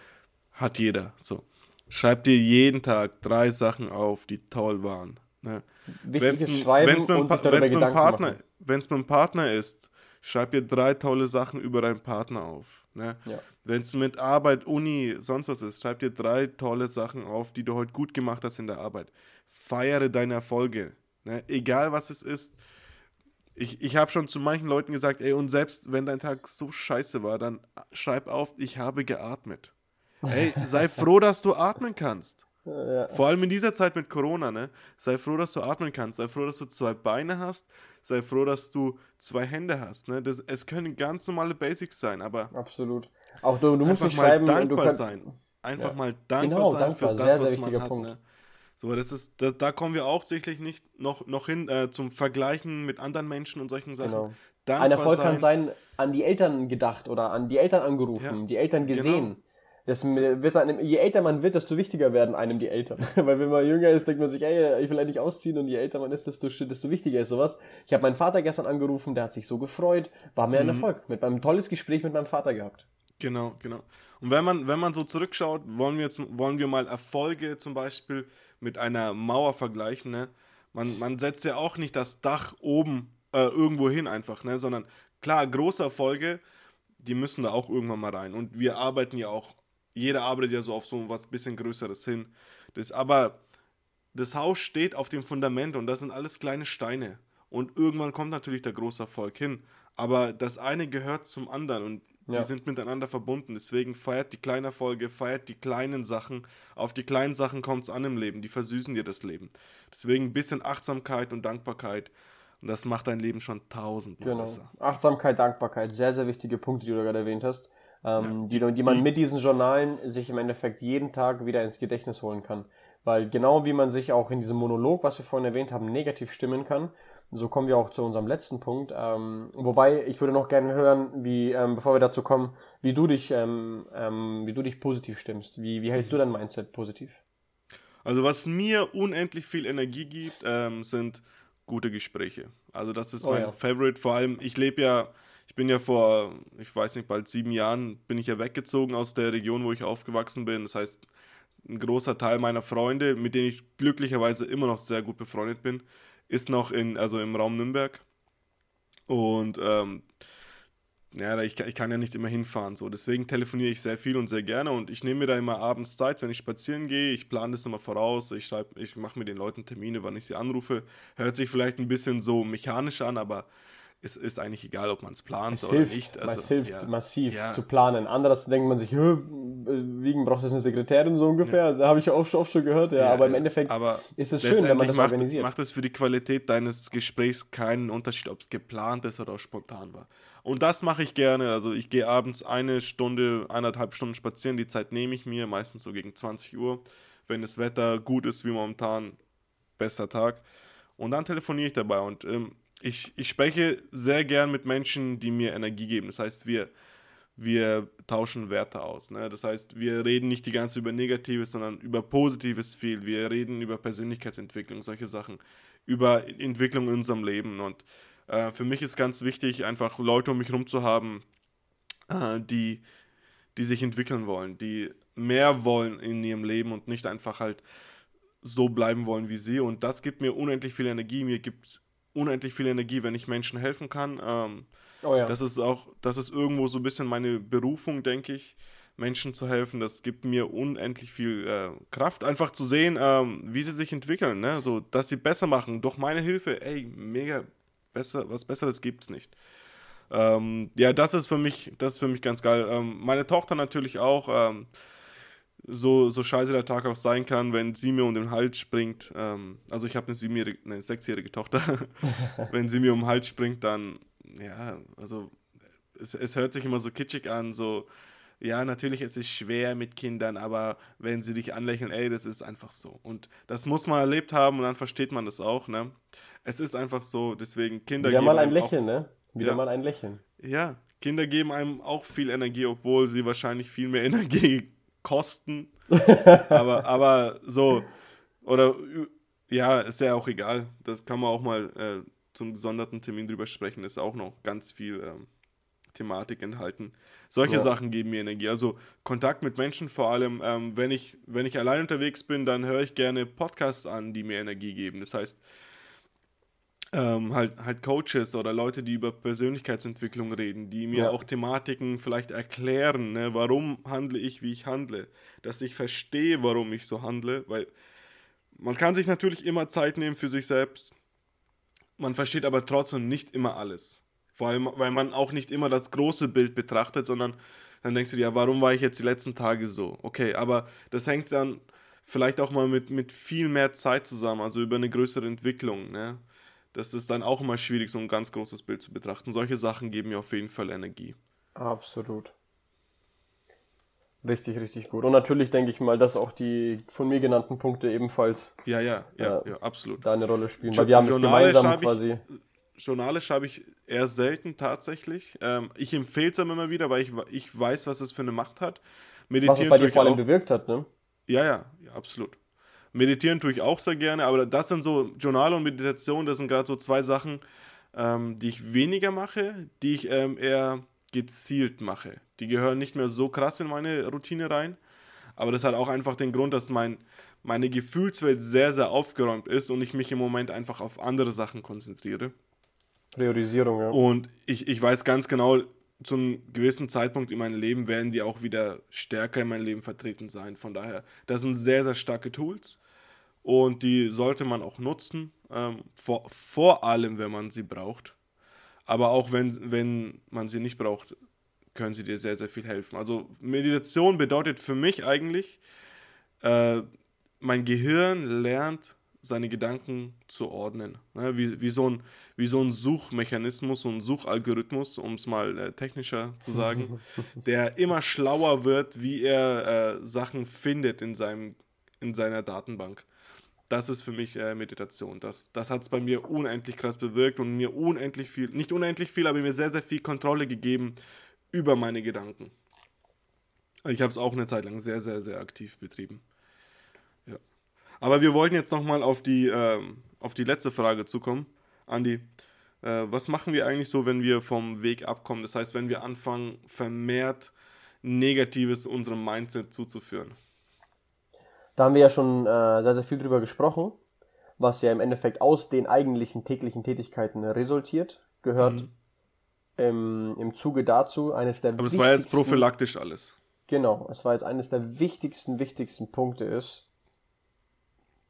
Hat jeder. So. Schreib dir jeden Tag drei Sachen auf, die toll waren. Ne? Wenn es mit, wenn's mit, wenn's mit, Partner, mit einem Partner ist, schreib dir drei tolle Sachen über deinen Partner auf. Ne? Ja. Wenn es mit Arbeit, Uni, sonst was ist, schreib dir drei tolle Sachen auf, die du heute gut gemacht hast in der Arbeit. Feiere deine Erfolge. Ne? Egal was es ist. Ich, ich habe schon zu manchen Leuten gesagt, ey, und selbst wenn dein Tag so scheiße war, dann schreib auf, ich habe geatmet. Ey, sei froh, dass du atmen kannst. Ja. Vor allem in dieser Zeit mit Corona, ne? Sei froh, dass du atmen kannst. Sei froh, dass du zwei Beine hast. Sei froh, dass du zwei Hände hast. Ne? Das, es können ganz normale Basics sein, aber. Absolut. Auch du, du musst nicht schreiben, dankbar kannst, sein. Einfach ja. mal dankbar genau, sein dankbar. für das, sehr, was sehr man hat. Punkt. Ne? So, das ist, das, da kommen wir auch sicherlich nicht noch, noch hin äh, zum Vergleichen mit anderen Menschen und solchen Sachen. Genau. Ein Erfolg sein. kann sein, an die Eltern gedacht oder an die Eltern angerufen, ja. die Eltern gesehen. Genau. Das wird dann, je älter man wird, desto wichtiger werden einem die Eltern. Weil wenn man jünger ist, denkt man sich, ey, ich will eigentlich ausziehen und je älter man ist, desto, desto wichtiger ist sowas. Ich habe meinen Vater gestern angerufen, der hat sich so gefreut, war mir mhm. ein Erfolg. Mit meinem tolles Gespräch mit meinem Vater gehabt. Genau, genau. Und wenn man, wenn man so zurückschaut, wollen wir jetzt, wollen wir mal Erfolge zum Beispiel mit einer Mauer vergleichen, ne? Man, man setzt ja auch nicht das Dach oben äh, irgendwo hin einfach, ne? Sondern klar, große Erfolge, die müssen da auch irgendwann mal rein. Und wir arbeiten ja auch jeder arbeitet ja so auf so was bisschen Größeres hin. Das, aber das Haus steht auf dem Fundament und das sind alles kleine Steine. Und irgendwann kommt natürlich der große Erfolg hin. Aber das eine gehört zum anderen und ja. die sind miteinander verbunden. Deswegen feiert die kleinen Erfolge, feiert die kleinen Sachen. Auf die kleinen Sachen kommt es an im Leben. Die versüßen dir das Leben. Deswegen ein bisschen Achtsamkeit und Dankbarkeit. Und das macht dein Leben schon tausendmal genau. besser. Achtsamkeit, Dankbarkeit, sehr, sehr wichtige Punkte, die du gerade erwähnt hast ähm, ja, die, die man mit diesen Journalen sich im Endeffekt jeden Tag wieder ins Gedächtnis holen kann. Weil genau wie man sich auch in diesem Monolog, was wir vorhin erwähnt haben, negativ stimmen kann, so kommen wir auch zu unserem letzten Punkt. Ähm, wobei ich würde noch gerne hören, wie, ähm, bevor wir dazu kommen, wie du dich, ähm, ähm, wie du dich positiv stimmst. Wie, wie hältst du dein Mindset positiv? Also was mir unendlich viel Energie gibt, ähm, sind gute Gespräche. Also das ist oh, mein ja. Favorite. Vor allem, ich lebe ja ich bin ja vor, ich weiß nicht, bald sieben Jahren bin ich ja weggezogen aus der Region, wo ich aufgewachsen bin. Das heißt, ein großer Teil meiner Freunde, mit denen ich glücklicherweise immer noch sehr gut befreundet bin, ist noch in, also im Raum Nürnberg. Und ähm, ja, ich, ich kann ja nicht immer hinfahren. So. Deswegen telefoniere ich sehr viel und sehr gerne und ich nehme mir da immer abends Zeit, wenn ich spazieren gehe. Ich plane das immer voraus. Ich, ich mache mit den Leuten Termine, wann ich sie anrufe. Hört sich vielleicht ein bisschen so mechanisch an, aber es ist eigentlich egal, ob man es plant es oder hilft, nicht. Also, es hilft ja, massiv ja. zu planen. Anderes denkt man sich, wegen braucht es eine Sekretärin so ungefähr. Ja. Da habe ich oft, oft schon gehört, ja. aber im Endeffekt aber ist es schön, wenn man das macht, organisiert. Macht es für die Qualität deines Gesprächs keinen Unterschied, ob es geplant ist oder spontan war. Und das mache ich gerne. Also ich gehe abends eine Stunde, eineinhalb Stunden spazieren. Die Zeit nehme ich mir, meistens so gegen 20 Uhr. Wenn das Wetter gut ist wie momentan, bester Tag. Und dann telefoniere ich dabei. Und ähm, ich, ich spreche sehr gern mit Menschen, die mir Energie geben. Das heißt, wir, wir tauschen Werte aus. Ne? Das heißt, wir reden nicht die ganze über Negatives, sondern über Positives viel. Wir reden über Persönlichkeitsentwicklung, solche Sachen, über Entwicklung in unserem Leben. Und äh, für mich ist ganz wichtig, einfach Leute um mich herum zu haben, äh, die, die sich entwickeln wollen, die mehr wollen in ihrem Leben und nicht einfach halt so bleiben wollen wie sie. Und das gibt mir unendlich viel Energie. Mir gibt unendlich viel Energie, wenn ich Menschen helfen kann. Ähm, oh ja. Das ist auch, das ist irgendwo so ein bisschen meine Berufung, denke ich, Menschen zu helfen. Das gibt mir unendlich viel äh, Kraft, einfach zu sehen, ähm, wie sie sich entwickeln, ne? so, dass sie besser machen. Durch meine Hilfe, ey, mega besser, was Besseres gibt's nicht. Ähm, ja, das ist für mich, das ist für mich ganz geil. Ähm, meine Tochter natürlich auch. So, so scheiße der Tag auch sein kann, wenn sie mir um den Hals springt. Ähm, also ich habe eine, siebenjährige, eine sechsjährige Tochter. wenn sie mir um den Hals springt, dann, ja, also es, es hört sich immer so kitschig an, so, ja, natürlich ist es schwer mit Kindern, aber wenn sie dich anlächeln, ey, das ist einfach so. Und das muss man erlebt haben und dann versteht man das auch, ne? Es ist einfach so, deswegen Kinder Wieder mal ein Lächeln, auch, ne? Wieder ja, mal ein Lächeln. Ja, Kinder geben einem auch viel Energie, obwohl sie wahrscheinlich viel mehr Energie kosten. aber, aber so, oder ja, ist ja auch egal. Das kann man auch mal äh, zum gesonderten Termin drüber sprechen. Ist auch noch ganz viel ähm, Thematik enthalten. Solche ja. Sachen geben mir Energie. Also Kontakt mit Menschen vor allem. Ähm, wenn, ich, wenn ich allein unterwegs bin, dann höre ich gerne Podcasts an, die mir Energie geben. Das heißt, ähm, halt, halt Coaches oder Leute, die über Persönlichkeitsentwicklung reden, die mir ja. auch Thematiken vielleicht erklären, ne, warum handle ich, wie ich handle, dass ich verstehe, warum ich so handle, weil man kann sich natürlich immer Zeit nehmen für sich selbst, man versteht aber trotzdem nicht immer alles, vor allem, weil man auch nicht immer das große Bild betrachtet, sondern dann denkst du dir, ja, warum war ich jetzt die letzten Tage so? Okay, aber das hängt dann vielleicht auch mal mit, mit viel mehr Zeit zusammen, also über eine größere Entwicklung, ne? Das ist dann auch immer schwierig, so ein ganz großes Bild zu betrachten. Solche Sachen geben mir auf jeden Fall Energie. Absolut. Richtig, richtig gut. Und natürlich denke ich mal, dass auch die von mir genannten Punkte ebenfalls ja, ja, ja, äh, ja absolut. da eine Rolle spielen. Weil wir haben Journale das gemeinsam quasi. Ich, Journale schreibe ich eher selten tatsächlich. Ähm, ich empfehle es immer wieder, weil ich, ich weiß, was es für eine Macht hat. Meditieren was es bei dir vor allem bewirkt hat, ne? Ja, ja, ja, absolut. Meditieren tue ich auch sehr gerne, aber das sind so Journal und Meditation, das sind gerade so zwei Sachen, ähm, die ich weniger mache, die ich ähm, eher gezielt mache. Die gehören nicht mehr so krass in meine Routine rein, aber das hat auch einfach den Grund, dass mein, meine Gefühlswelt sehr, sehr aufgeräumt ist und ich mich im Moment einfach auf andere Sachen konzentriere. Priorisierung, ja. Und ich, ich weiß ganz genau, zu einem gewissen Zeitpunkt in meinem Leben werden die auch wieder stärker in meinem Leben vertreten sein. Von daher, das sind sehr, sehr starke Tools und die sollte man auch nutzen, ähm, vor, vor allem, wenn man sie braucht. Aber auch wenn, wenn man sie nicht braucht, können sie dir sehr, sehr viel helfen. Also Meditation bedeutet für mich eigentlich, äh, mein Gehirn lernt, seine Gedanken zu ordnen. Ne? Wie, wie, so ein, wie so ein Suchmechanismus, so ein Suchalgorithmus, um es mal äh, technischer zu sagen, der immer schlauer wird, wie er äh, Sachen findet in, seinem, in seiner Datenbank das ist für mich äh, Meditation. Das, das hat es bei mir unendlich krass bewirkt und mir unendlich viel, nicht unendlich viel, aber mir sehr, sehr viel Kontrolle gegeben über meine Gedanken. Ich habe es auch eine Zeit lang sehr, sehr, sehr aktiv betrieben. Aber wir wollten jetzt nochmal auf, die, ähm, auf die letzte Frage zukommen. Andi, äh, was machen wir eigentlich so, wenn wir vom Weg abkommen? Das heißt, wenn wir anfangen, vermehrt Negatives unserem Mindset zuzuführen. Da haben wir ja schon äh, sehr, sehr viel drüber gesprochen, was ja im Endeffekt aus den eigentlichen täglichen Tätigkeiten resultiert, gehört mhm. im, im Zuge dazu eines der Aber es war jetzt prophylaktisch alles. Genau, es war jetzt eines der wichtigsten, wichtigsten Punkte ist,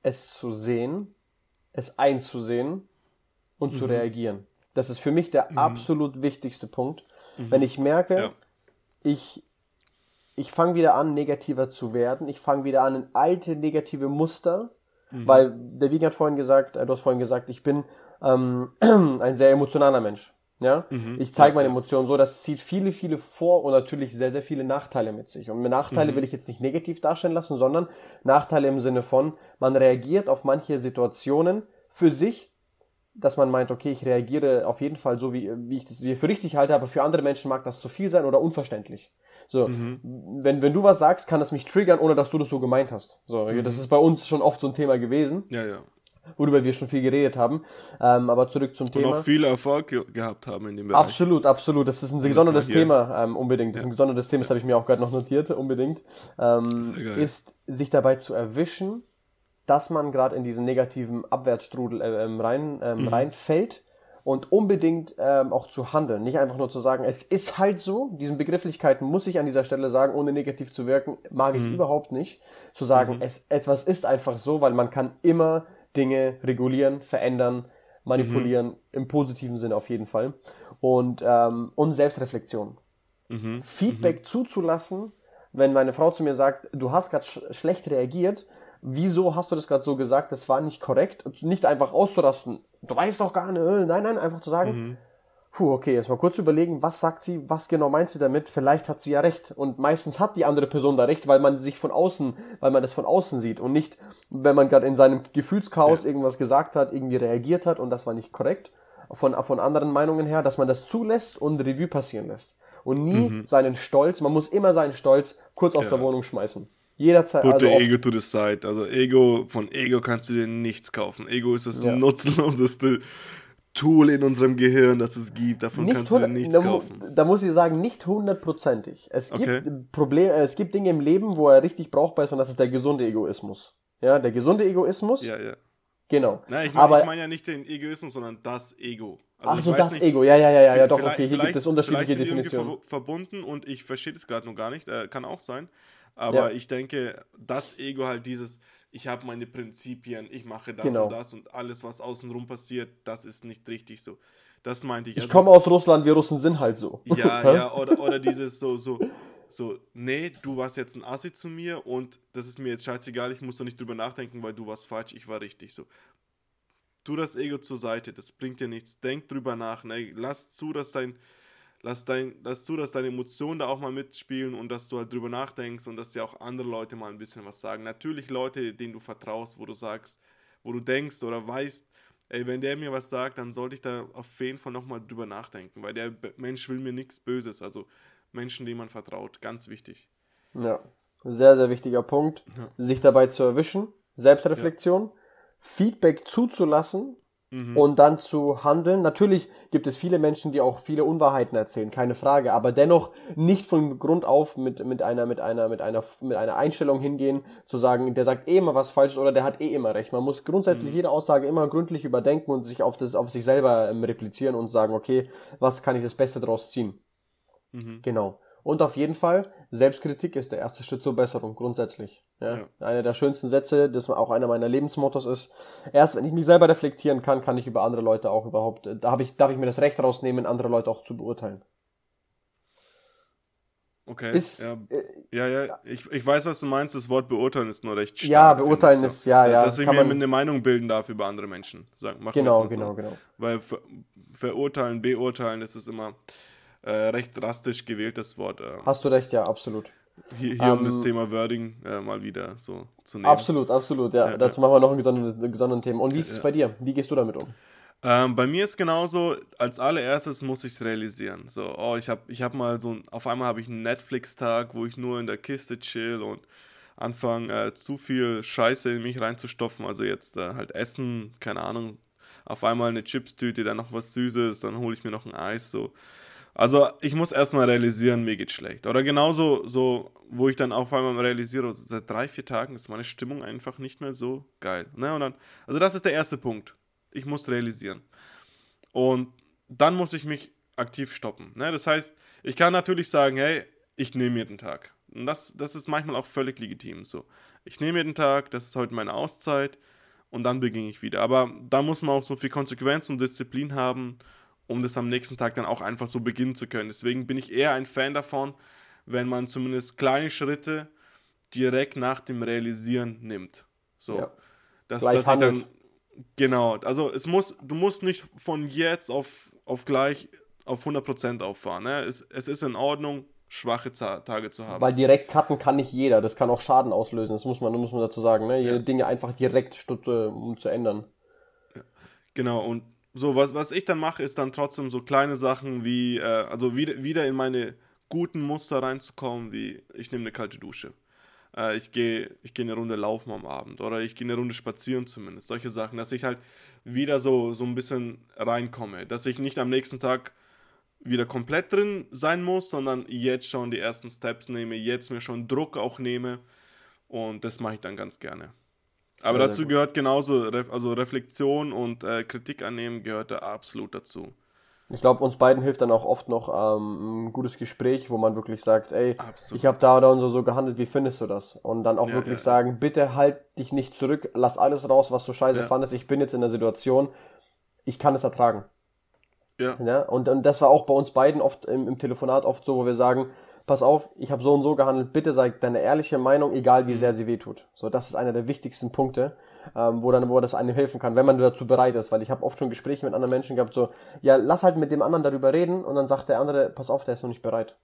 es zu sehen, es einzusehen und mhm. zu reagieren. Das ist für mich der mhm. absolut wichtigste Punkt. Mhm. Wenn ich merke, ja. ich ich fange wieder an, negativer zu werden. Ich fange wieder an, in alte negative Muster, mhm. weil der Wiegen hat vorhin gesagt, äh, du hast vorhin gesagt, ich bin ähm, ein sehr emotionaler Mensch. Ja, mhm. ich zeige meine Emotionen so, das zieht viele, viele Vor- und natürlich sehr, sehr viele Nachteile mit sich. Und Nachteile mhm. will ich jetzt nicht negativ darstellen lassen, sondern Nachteile im Sinne von, man reagiert auf manche Situationen für sich, dass man meint, okay, ich reagiere auf jeden Fall so, wie, wie ich das für richtig halte, aber für andere Menschen mag das zu viel sein oder unverständlich. So, mhm. wenn, wenn du was sagst, kann das mich triggern, ohne dass du das so gemeint hast. So, mhm. das ist bei uns schon oft so ein Thema gewesen. Ja, ja. Worüber wir schon viel geredet haben. Ähm, aber zurück zum Thema. Und auch viel Erfolg ge gehabt haben in dem Bereich. Absolut, absolut. Das ist ein gesondertes Thema, ähm, unbedingt. Das ja. ist ein gesondertes Thema, das habe ich mir auch gerade noch notiert, unbedingt. Ähm, ist, sich dabei zu erwischen, dass man gerade in diesen negativen Abwärtsstrudel äh, ähm, rein, ähm, mhm. reinfällt und unbedingt ähm, auch zu handeln. Nicht einfach nur zu sagen, es ist halt so. Diesen Begrifflichkeiten muss ich an dieser Stelle sagen, ohne negativ zu wirken, mag ich mhm. überhaupt nicht. Zu sagen, mhm. es, etwas ist einfach so, weil man kann immer Dinge regulieren, verändern, manipulieren, mhm. im positiven Sinne auf jeden Fall. Und, ähm, und Selbstreflexion. Mhm. Feedback mhm. zuzulassen, wenn meine Frau zu mir sagt, du hast gerade sch schlecht reagiert, wieso hast du das gerade so gesagt, das war nicht korrekt, nicht einfach auszurasten, du weißt doch gar nicht, äh, nein, nein, einfach zu sagen, mhm. Puh, okay, jetzt mal kurz überlegen, was sagt sie, was genau meint sie damit, vielleicht hat sie ja recht und meistens hat die andere Person da recht, weil man sich von außen, weil man das von außen sieht und nicht, wenn man gerade in seinem Gefühlschaos ja. irgendwas gesagt hat, irgendwie reagiert hat und das war nicht korrekt, von, von anderen Meinungen her, dass man das zulässt und Revue passieren lässt. und nie mhm. seinen Stolz, man muss immer seinen Stolz kurz aus ja. der Wohnung schmeißen. Jederzeit. Put also Ego to the side. Also Ego, von Ego kannst du dir nichts kaufen. Ego ist das ja. nutzloseste Tool in unserem Gehirn, das es gibt. Davon nicht kannst du dir nichts da, kaufen. Da muss ich sagen, nicht hundertprozentig. Es gibt okay. Probleme, es gibt Dinge im Leben, wo er richtig brauchbar ist und das ist der gesunde Egoismus. Ja, der gesunde Egoismus. Ja, ja. Genau. Na, ich meine mein ja nicht den Egoismus, sondern das Ego. Also Ach so, das nicht, Ego, ja, ja, ja, ja, ja, doch, okay, hier gibt es unterschiedliche Definitionen. Ver verbunden und ich verstehe das gerade noch gar nicht, äh, kann auch sein. Aber ja. ich denke, das Ego halt dieses, ich habe meine Prinzipien, ich mache das genau. und das und alles, was außenrum passiert, das ist nicht richtig so. Das meinte ich. Ich also, komme aus Russland, wir Russen sind halt so. Ja, ja, oder, oder dieses so, so, so, nee, du warst jetzt ein Assi zu mir und das ist mir jetzt scheißegal, ich muss doch nicht drüber nachdenken, weil du warst falsch, ich war richtig so. Tu das Ego zur Seite, das bringt dir nichts. Denk drüber nach, ne? lass zu, dass dein, lass, dein, lass zu, dass deine Emotionen da auch mal mitspielen und dass du halt drüber nachdenkst und dass dir auch andere Leute mal ein bisschen was sagen. Natürlich Leute, denen du vertraust, wo du sagst, wo du denkst oder weißt, ey, wenn der mir was sagt, dann sollte ich da auf jeden Fall nochmal drüber nachdenken, weil der Mensch will mir nichts Böses. Also Menschen, denen man vertraut, ganz wichtig. Ja, sehr, sehr wichtiger Punkt. Ja. Sich dabei zu erwischen, Selbstreflexion, ja. Feedback zuzulassen mhm. und dann zu handeln. Natürlich gibt es viele Menschen, die auch viele Unwahrheiten erzählen, keine Frage, aber dennoch nicht von Grund auf mit, mit einer, mit einer, mit einer, mit einer Einstellung hingehen, zu sagen, der sagt eh immer was Falsches oder der hat eh immer recht. Man muss grundsätzlich mhm. jede Aussage immer gründlich überdenken und sich auf das, auf sich selber ähm, replizieren und sagen, okay, was kann ich das Beste daraus ziehen? Mhm. Genau. Und auf jeden Fall, Selbstkritik ist der erste Schritt zur Besserung, grundsätzlich. Ja? ja. Einer der schönsten Sätze, das auch einer meiner Lebensmottos ist, erst wenn ich mich selber reflektieren kann, kann ich über andere Leute auch überhaupt, da habe ich, darf ich mir das Recht rausnehmen, andere Leute auch zu beurteilen. Okay. Ist, ja, äh, ja, ja, ich, ich weiß, was du meinst. Das Wort beurteilen ist nur recht stark. Ja, beurteilen ist, so. ja, ja. Dass ich mir eine Meinung bilden darf über andere Menschen. Sagen, genau, genau, so. genau. Weil ver verurteilen, beurteilen, das ist immer, äh, recht drastisch gewähltes Wort. Äh, Hast du recht, ja, absolut. Hier, hier um, um das ähm, Thema Wording äh, mal wieder so zu nehmen. Absolut, absolut, ja. ja Dazu machen wir noch ein gesondertes, gesondertes Thema. Und wie ist es bei dir? Wie gehst du damit um? Ähm, bei mir ist genauso, als allererstes muss ich es realisieren. So, oh, ich habe ich hab mal so, auf einmal habe ich einen Netflix-Tag, wo ich nur in der Kiste chill und anfange, äh, zu viel Scheiße in mich reinzustopfen. Also jetzt äh, halt Essen, keine Ahnung, auf einmal eine Chipstüte, dann noch was Süßes, dann hole ich mir noch ein Eis, so. Also ich muss erstmal realisieren, mir geht schlecht. Oder genauso, so, wo ich dann auf einmal realisiere, seit drei, vier Tagen ist meine Stimmung einfach nicht mehr so geil. Ne? Und dann, also das ist der erste Punkt. Ich muss realisieren. Und dann muss ich mich aktiv stoppen. Ne? Das heißt, ich kann natürlich sagen, hey, ich nehme mir den Tag. Und das, das ist manchmal auch völlig legitim so. Ich nehme mir den Tag, das ist heute meine Auszeit und dann beginne ich wieder. Aber da muss man auch so viel Konsequenz und Disziplin haben um das am nächsten Tag dann auch einfach so beginnen zu können. Deswegen bin ich eher ein Fan davon, wenn man zumindest kleine Schritte direkt nach dem Realisieren nimmt. So, ja. dass, dass ich dann genau, also es muss, du musst nicht von jetzt auf, auf gleich auf 100% auffahren. Ne? Es, es ist in Ordnung, schwache Tage zu haben. Weil direkt cutten kann nicht jeder. Das kann auch Schaden auslösen. Das muss man, muss man dazu sagen. Ne? Ja. Dinge einfach direkt statt, äh, um zu ändern. Genau, und so, was, was ich dann mache, ist dann trotzdem so kleine Sachen wie, äh, also wieder, wieder in meine guten Muster reinzukommen, wie ich nehme eine kalte Dusche. Äh, ich gehe ich geh eine Runde laufen am Abend oder ich gehe eine Runde spazieren zumindest. Solche Sachen, dass ich halt wieder so, so ein bisschen reinkomme. Dass ich nicht am nächsten Tag wieder komplett drin sein muss, sondern jetzt schon die ersten Steps nehme, jetzt mir schon Druck auch nehme. Und das mache ich dann ganz gerne. Aber sehr, dazu gehört genauso, also Reflexion und äh, Kritik annehmen gehört da absolut dazu. Ich glaube, uns beiden hilft dann auch oft noch ähm, ein gutes Gespräch, wo man wirklich sagt, ey, Absolut. ich habe da oder so, so gehandelt, wie findest du das? Und dann auch ja, wirklich ja, sagen, ja. bitte halt dich nicht zurück, lass alles raus, was du scheiße fandest, ich bin jetzt in der Situation, ich kann es ertragen. Ja. ja? Und, und das war auch bei uns beiden oft im, im Telefonat oft so, wo wir sagen, pass auf, ich habe so und so gehandelt, bitte sag deine ehrliche Meinung, egal wie sehr sie wehtut. So, das ist einer der wichtigsten Punkte, ähm, wo dann, wo das einem helfen kann, wenn man dazu bereit ist, weil ich habe oft schon Gespräche mit anderen Menschen gehabt, so, ja, lass halt mit dem anderen darüber reden und dann sagt der andere, pass auf, der ist noch nicht bereit.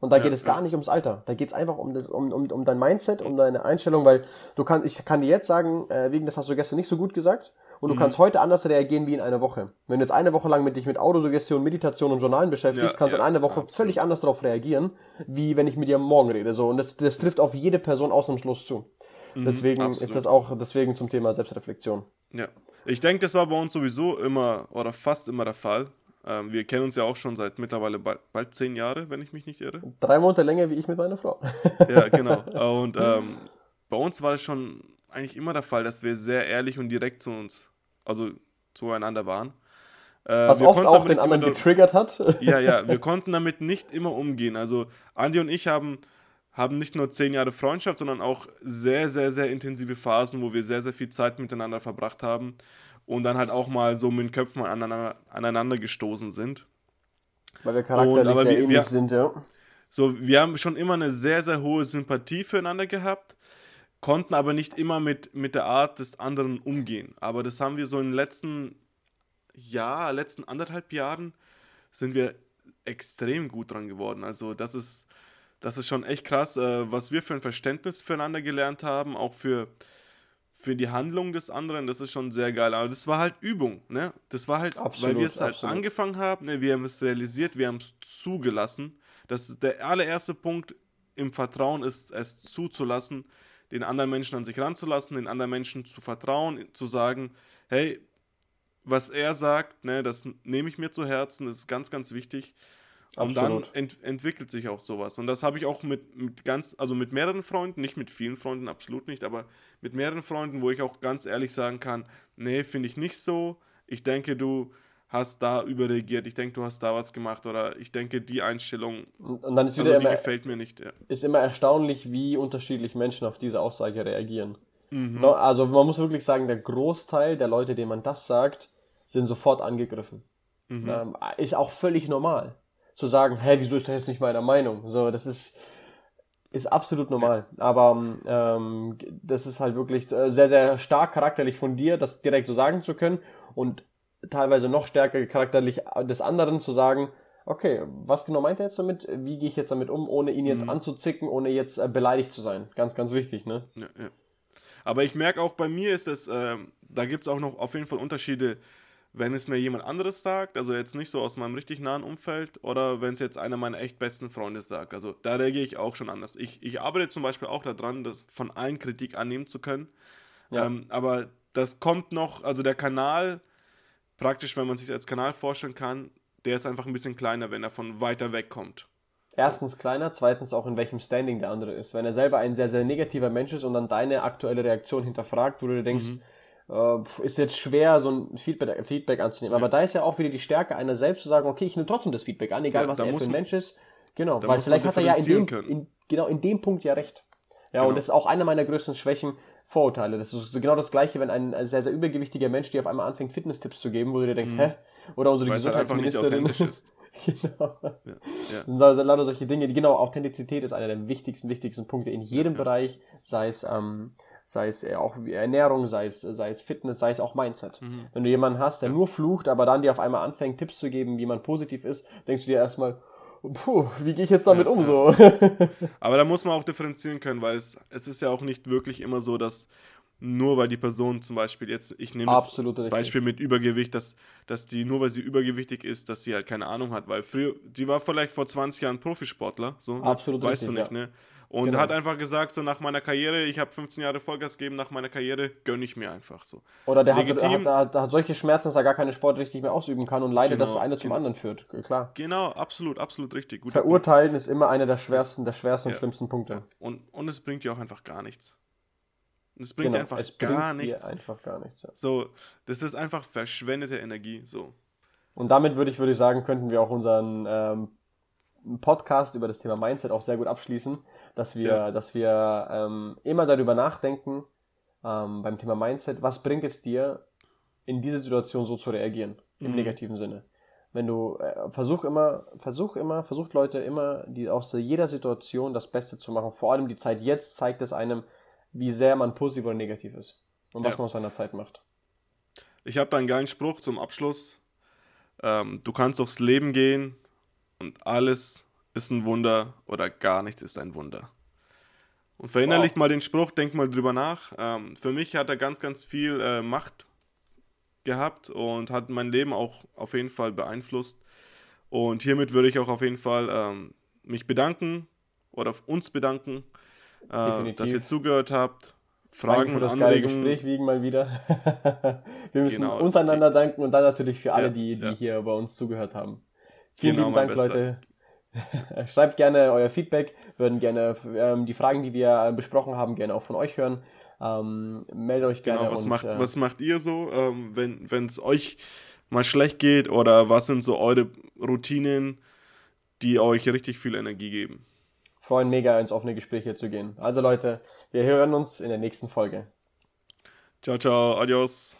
Und da ja, geht es gar nicht ums Alter. Da geht es einfach um, das, um, um, um dein Mindset, um deine Einstellung, weil du kannst, ich kann dir jetzt sagen, äh, wegen das hast du gestern nicht so gut gesagt. Und du mhm. kannst heute anders reagieren wie in einer Woche. Wenn du jetzt eine Woche lang mit dich mit Autosuggestion, Meditation und Journalen beschäftigst, ja, kannst du ja, in einer Woche absolut. völlig anders darauf reagieren, wie wenn ich mit dir morgen rede. So. Und das, das trifft auf jede Person ausnahmslos zu. Mhm, deswegen absolut. ist das auch deswegen zum Thema Selbstreflexion. Ja. Ich denke, das war bei uns sowieso immer oder fast immer der Fall. Ähm, wir kennen uns ja auch schon seit mittlerweile bald, bald, zehn Jahre, wenn ich mich nicht irre. Drei Monate länger wie ich mit meiner Frau. ja, genau. Und ähm, bei uns war es schon eigentlich immer der Fall, dass wir sehr ehrlich und direkt zu uns, also zueinander waren. Äh, Was oft auch den anderen getriggert hat. ja, ja, wir konnten damit nicht immer umgehen. Also Andi und ich haben, haben nicht nur zehn Jahre Freundschaft, sondern auch sehr, sehr, sehr intensive Phasen, wo wir sehr, sehr viel Zeit miteinander verbracht haben und dann halt auch mal so mit den Köpfen aneinander, aneinander gestoßen sind. Weil wir charakterlich und, sehr wir, ähnlich wir, sind, ja. So, wir haben schon immer eine sehr, sehr hohe Sympathie füreinander gehabt konnten aber nicht immer mit, mit der Art des anderen umgehen. Aber das haben wir so in den letzten Jahr, letzten anderthalb Jahren sind wir extrem gut dran geworden. Also das ist, das ist schon echt krass, äh, was wir für ein Verständnis füreinander gelernt haben, auch für, für die Handlung des anderen, das ist schon sehr geil. Aber das war halt Übung, ne? Das war halt, absolut, weil wir es halt absolut. angefangen haben, ne? wir haben es realisiert, wir haben es zugelassen. Das ist der allererste Punkt im Vertrauen ist, es zuzulassen, den anderen Menschen an sich ranzulassen, den anderen Menschen zu vertrauen, zu sagen, hey, was er sagt, ne, das nehme ich mir zu Herzen, das ist ganz, ganz wichtig. Und Absolut. dann ent entwickelt sich auch sowas. Und das habe ich auch mit, mit ganz, also mit mehreren Freunden, nicht mit vielen Freunden, absolut nicht, aber mit mehreren Freunden, wo ich auch ganz ehrlich sagen kann, nee, finde ich nicht so. Ich denke, du, hast da überreagiert, ich denke, du hast da was gemacht oder ich denke, die Einstellung, und dann ist wieder also, immer, gefällt mir nicht. Ja. Ist immer erstaunlich, wie unterschiedlich Menschen auf diese Aussage reagieren. Mhm. Also man muss wirklich sagen, der Großteil der Leute, denen man das sagt, sind sofort angegriffen. Mhm. Ähm, ist auch völlig normal. Zu sagen, hä, wieso ist das jetzt nicht meiner Meinung? So, das ist, ist absolut normal. Aber ähm, das ist halt wirklich äh, sehr, sehr stark charakterlich von dir, das direkt so sagen zu können. Und teilweise noch stärker charakterlich des anderen zu sagen, okay, was genau meint er jetzt damit? Wie gehe ich jetzt damit um, ohne ihn jetzt mhm. anzuzicken, ohne jetzt äh, beleidigt zu sein? Ganz, ganz wichtig, ne? Ja, ja. Aber ich merke auch bei mir ist es, äh, da gibt es auch noch auf jeden Fall Unterschiede, wenn es mir jemand anderes sagt, also jetzt nicht so aus meinem richtig nahen Umfeld, oder wenn es jetzt einer meiner echt besten Freunde sagt. Also da reagiere ich auch schon anders. Ich, ich arbeite zum Beispiel auch daran, das von allen Kritik annehmen zu können. Ja. Ähm, aber das kommt noch, also der Kanal praktisch, wenn man sich als Kanal vorstellen kann, der ist einfach ein bisschen kleiner, wenn er von weiter weg kommt. Erstens kleiner, zweitens auch in welchem Standing der andere ist. Wenn er selber ein sehr, sehr negativer Mensch ist und dann deine aktuelle Reaktion hinterfragt, wo du dir denkst, mhm. äh, ist jetzt schwer, so ein Feedback, Feedback anzunehmen. Ja. Aber da ist ja auch wieder die Stärke einer selbst zu sagen, okay, ich nehme trotzdem das Feedback an, egal ja, was er für ein Mensch ist. Genau, weil vielleicht hat er ja in dem, in, genau in dem Punkt ja recht. Ja, genau. und das ist auch einer meiner größten Schwächen, Vorurteile. Das ist genau das Gleiche, wenn ein sehr, sehr übergewichtiger Mensch dir auf einmal anfängt, Fitnesstipps zu geben, wo du dir denkst, mhm. hä? Oder unsere Weil Gesundheitsministerin. Halt ist. genau. Ja, ja. Das sind also lauter solche Dinge, die genau, Authentizität ist einer der wichtigsten, wichtigsten Punkte in jedem ja, Bereich, sei es, ähm, sei es auch Ernährung, sei es, sei es Fitness, sei es auch Mindset. Mhm. Wenn du jemanden hast, der nur flucht, aber dann dir auf einmal anfängt, Tipps zu geben, wie man positiv ist, denkst du dir erstmal, puh, wie gehe ich jetzt damit ja, um so? Aber da muss man auch differenzieren können, weil es, es ist ja auch nicht wirklich immer so, dass nur weil die Person zum Beispiel jetzt, ich nehme das Beispiel mit Übergewicht, dass, dass die nur weil sie übergewichtig ist, dass sie halt keine Ahnung hat, weil früher, die war vielleicht vor 20 Jahren Profisportler, so, Absolut weißt richtig, du nicht, ja. ne? Und genau. hat einfach gesagt, so nach meiner Karriere, ich habe 15 Jahre Vollgas gegeben, nach meiner Karriere gönne ich mir einfach so. Oder der Legitim, hat, hat, hat, solche Schmerzen, dass er gar keine Sport richtig mehr ausüben kann und leidet, genau, dass das eine zum genau. anderen führt. Klar. Genau, absolut, absolut richtig. Guter Verurteilen Punkt. ist immer einer der schwersten, der schwersten ja. und schlimmsten Punkte. Und, und es bringt dir auch einfach gar nichts. Es bringt genau, einfach es gar bringt nichts. Dir einfach gar nichts. Ja. So, das ist einfach verschwendete Energie. So. Und damit würde ich, würde ich sagen, könnten wir auch unseren ähm, Podcast über das Thema Mindset auch sehr gut abschließen dass wir, ja. dass wir ähm, immer darüber nachdenken, ähm, beim Thema Mindset, was bringt es dir, in diese Situation so zu reagieren, im mhm. negativen Sinne. Wenn du äh, versuch immer, versuch immer, versucht Leute immer, die aus jeder Situation das Beste zu machen. Vor allem die Zeit jetzt zeigt es einem, wie sehr man positiv oder negativ ist und was ja. man aus seiner Zeit macht. Ich habe da einen geilen Spruch zum Abschluss. Ähm, du kannst durchs Leben gehen und alles ist ein Wunder oder gar nichts ist ein Wunder. Und verinnerlicht wow. mal den Spruch, denk mal drüber nach. Ähm, für mich hat er ganz, ganz viel äh, Macht gehabt und hat mein Leben auch auf jeden Fall beeinflusst. Und hiermit würde ich auch auf jeden Fall ähm, mich bedanken oder auf uns bedanken, äh, dass ihr zugehört habt. Fragen und Anregungen. Gespräch wiegen mal wieder. wir müssen genau. uns einander danken und dann natürlich für alle, die, die ja. hier bei uns zugehört haben. Vielen genau, lieben Dank, Leute. Schreibt gerne euer Feedback. Würden gerne ähm, die Fragen, die wir äh, besprochen haben, gerne auch von euch hören. Ähm, meldet euch gerne. Genau, was, und, macht, äh, was macht ihr so, ähm, wenn es euch mal schlecht geht oder was sind so eure Routinen, die euch richtig viel Energie geben? Freuen mega ins offene Gespräch hier zu gehen. Also Leute, wir hören uns in der nächsten Folge. Ciao, ciao, adios.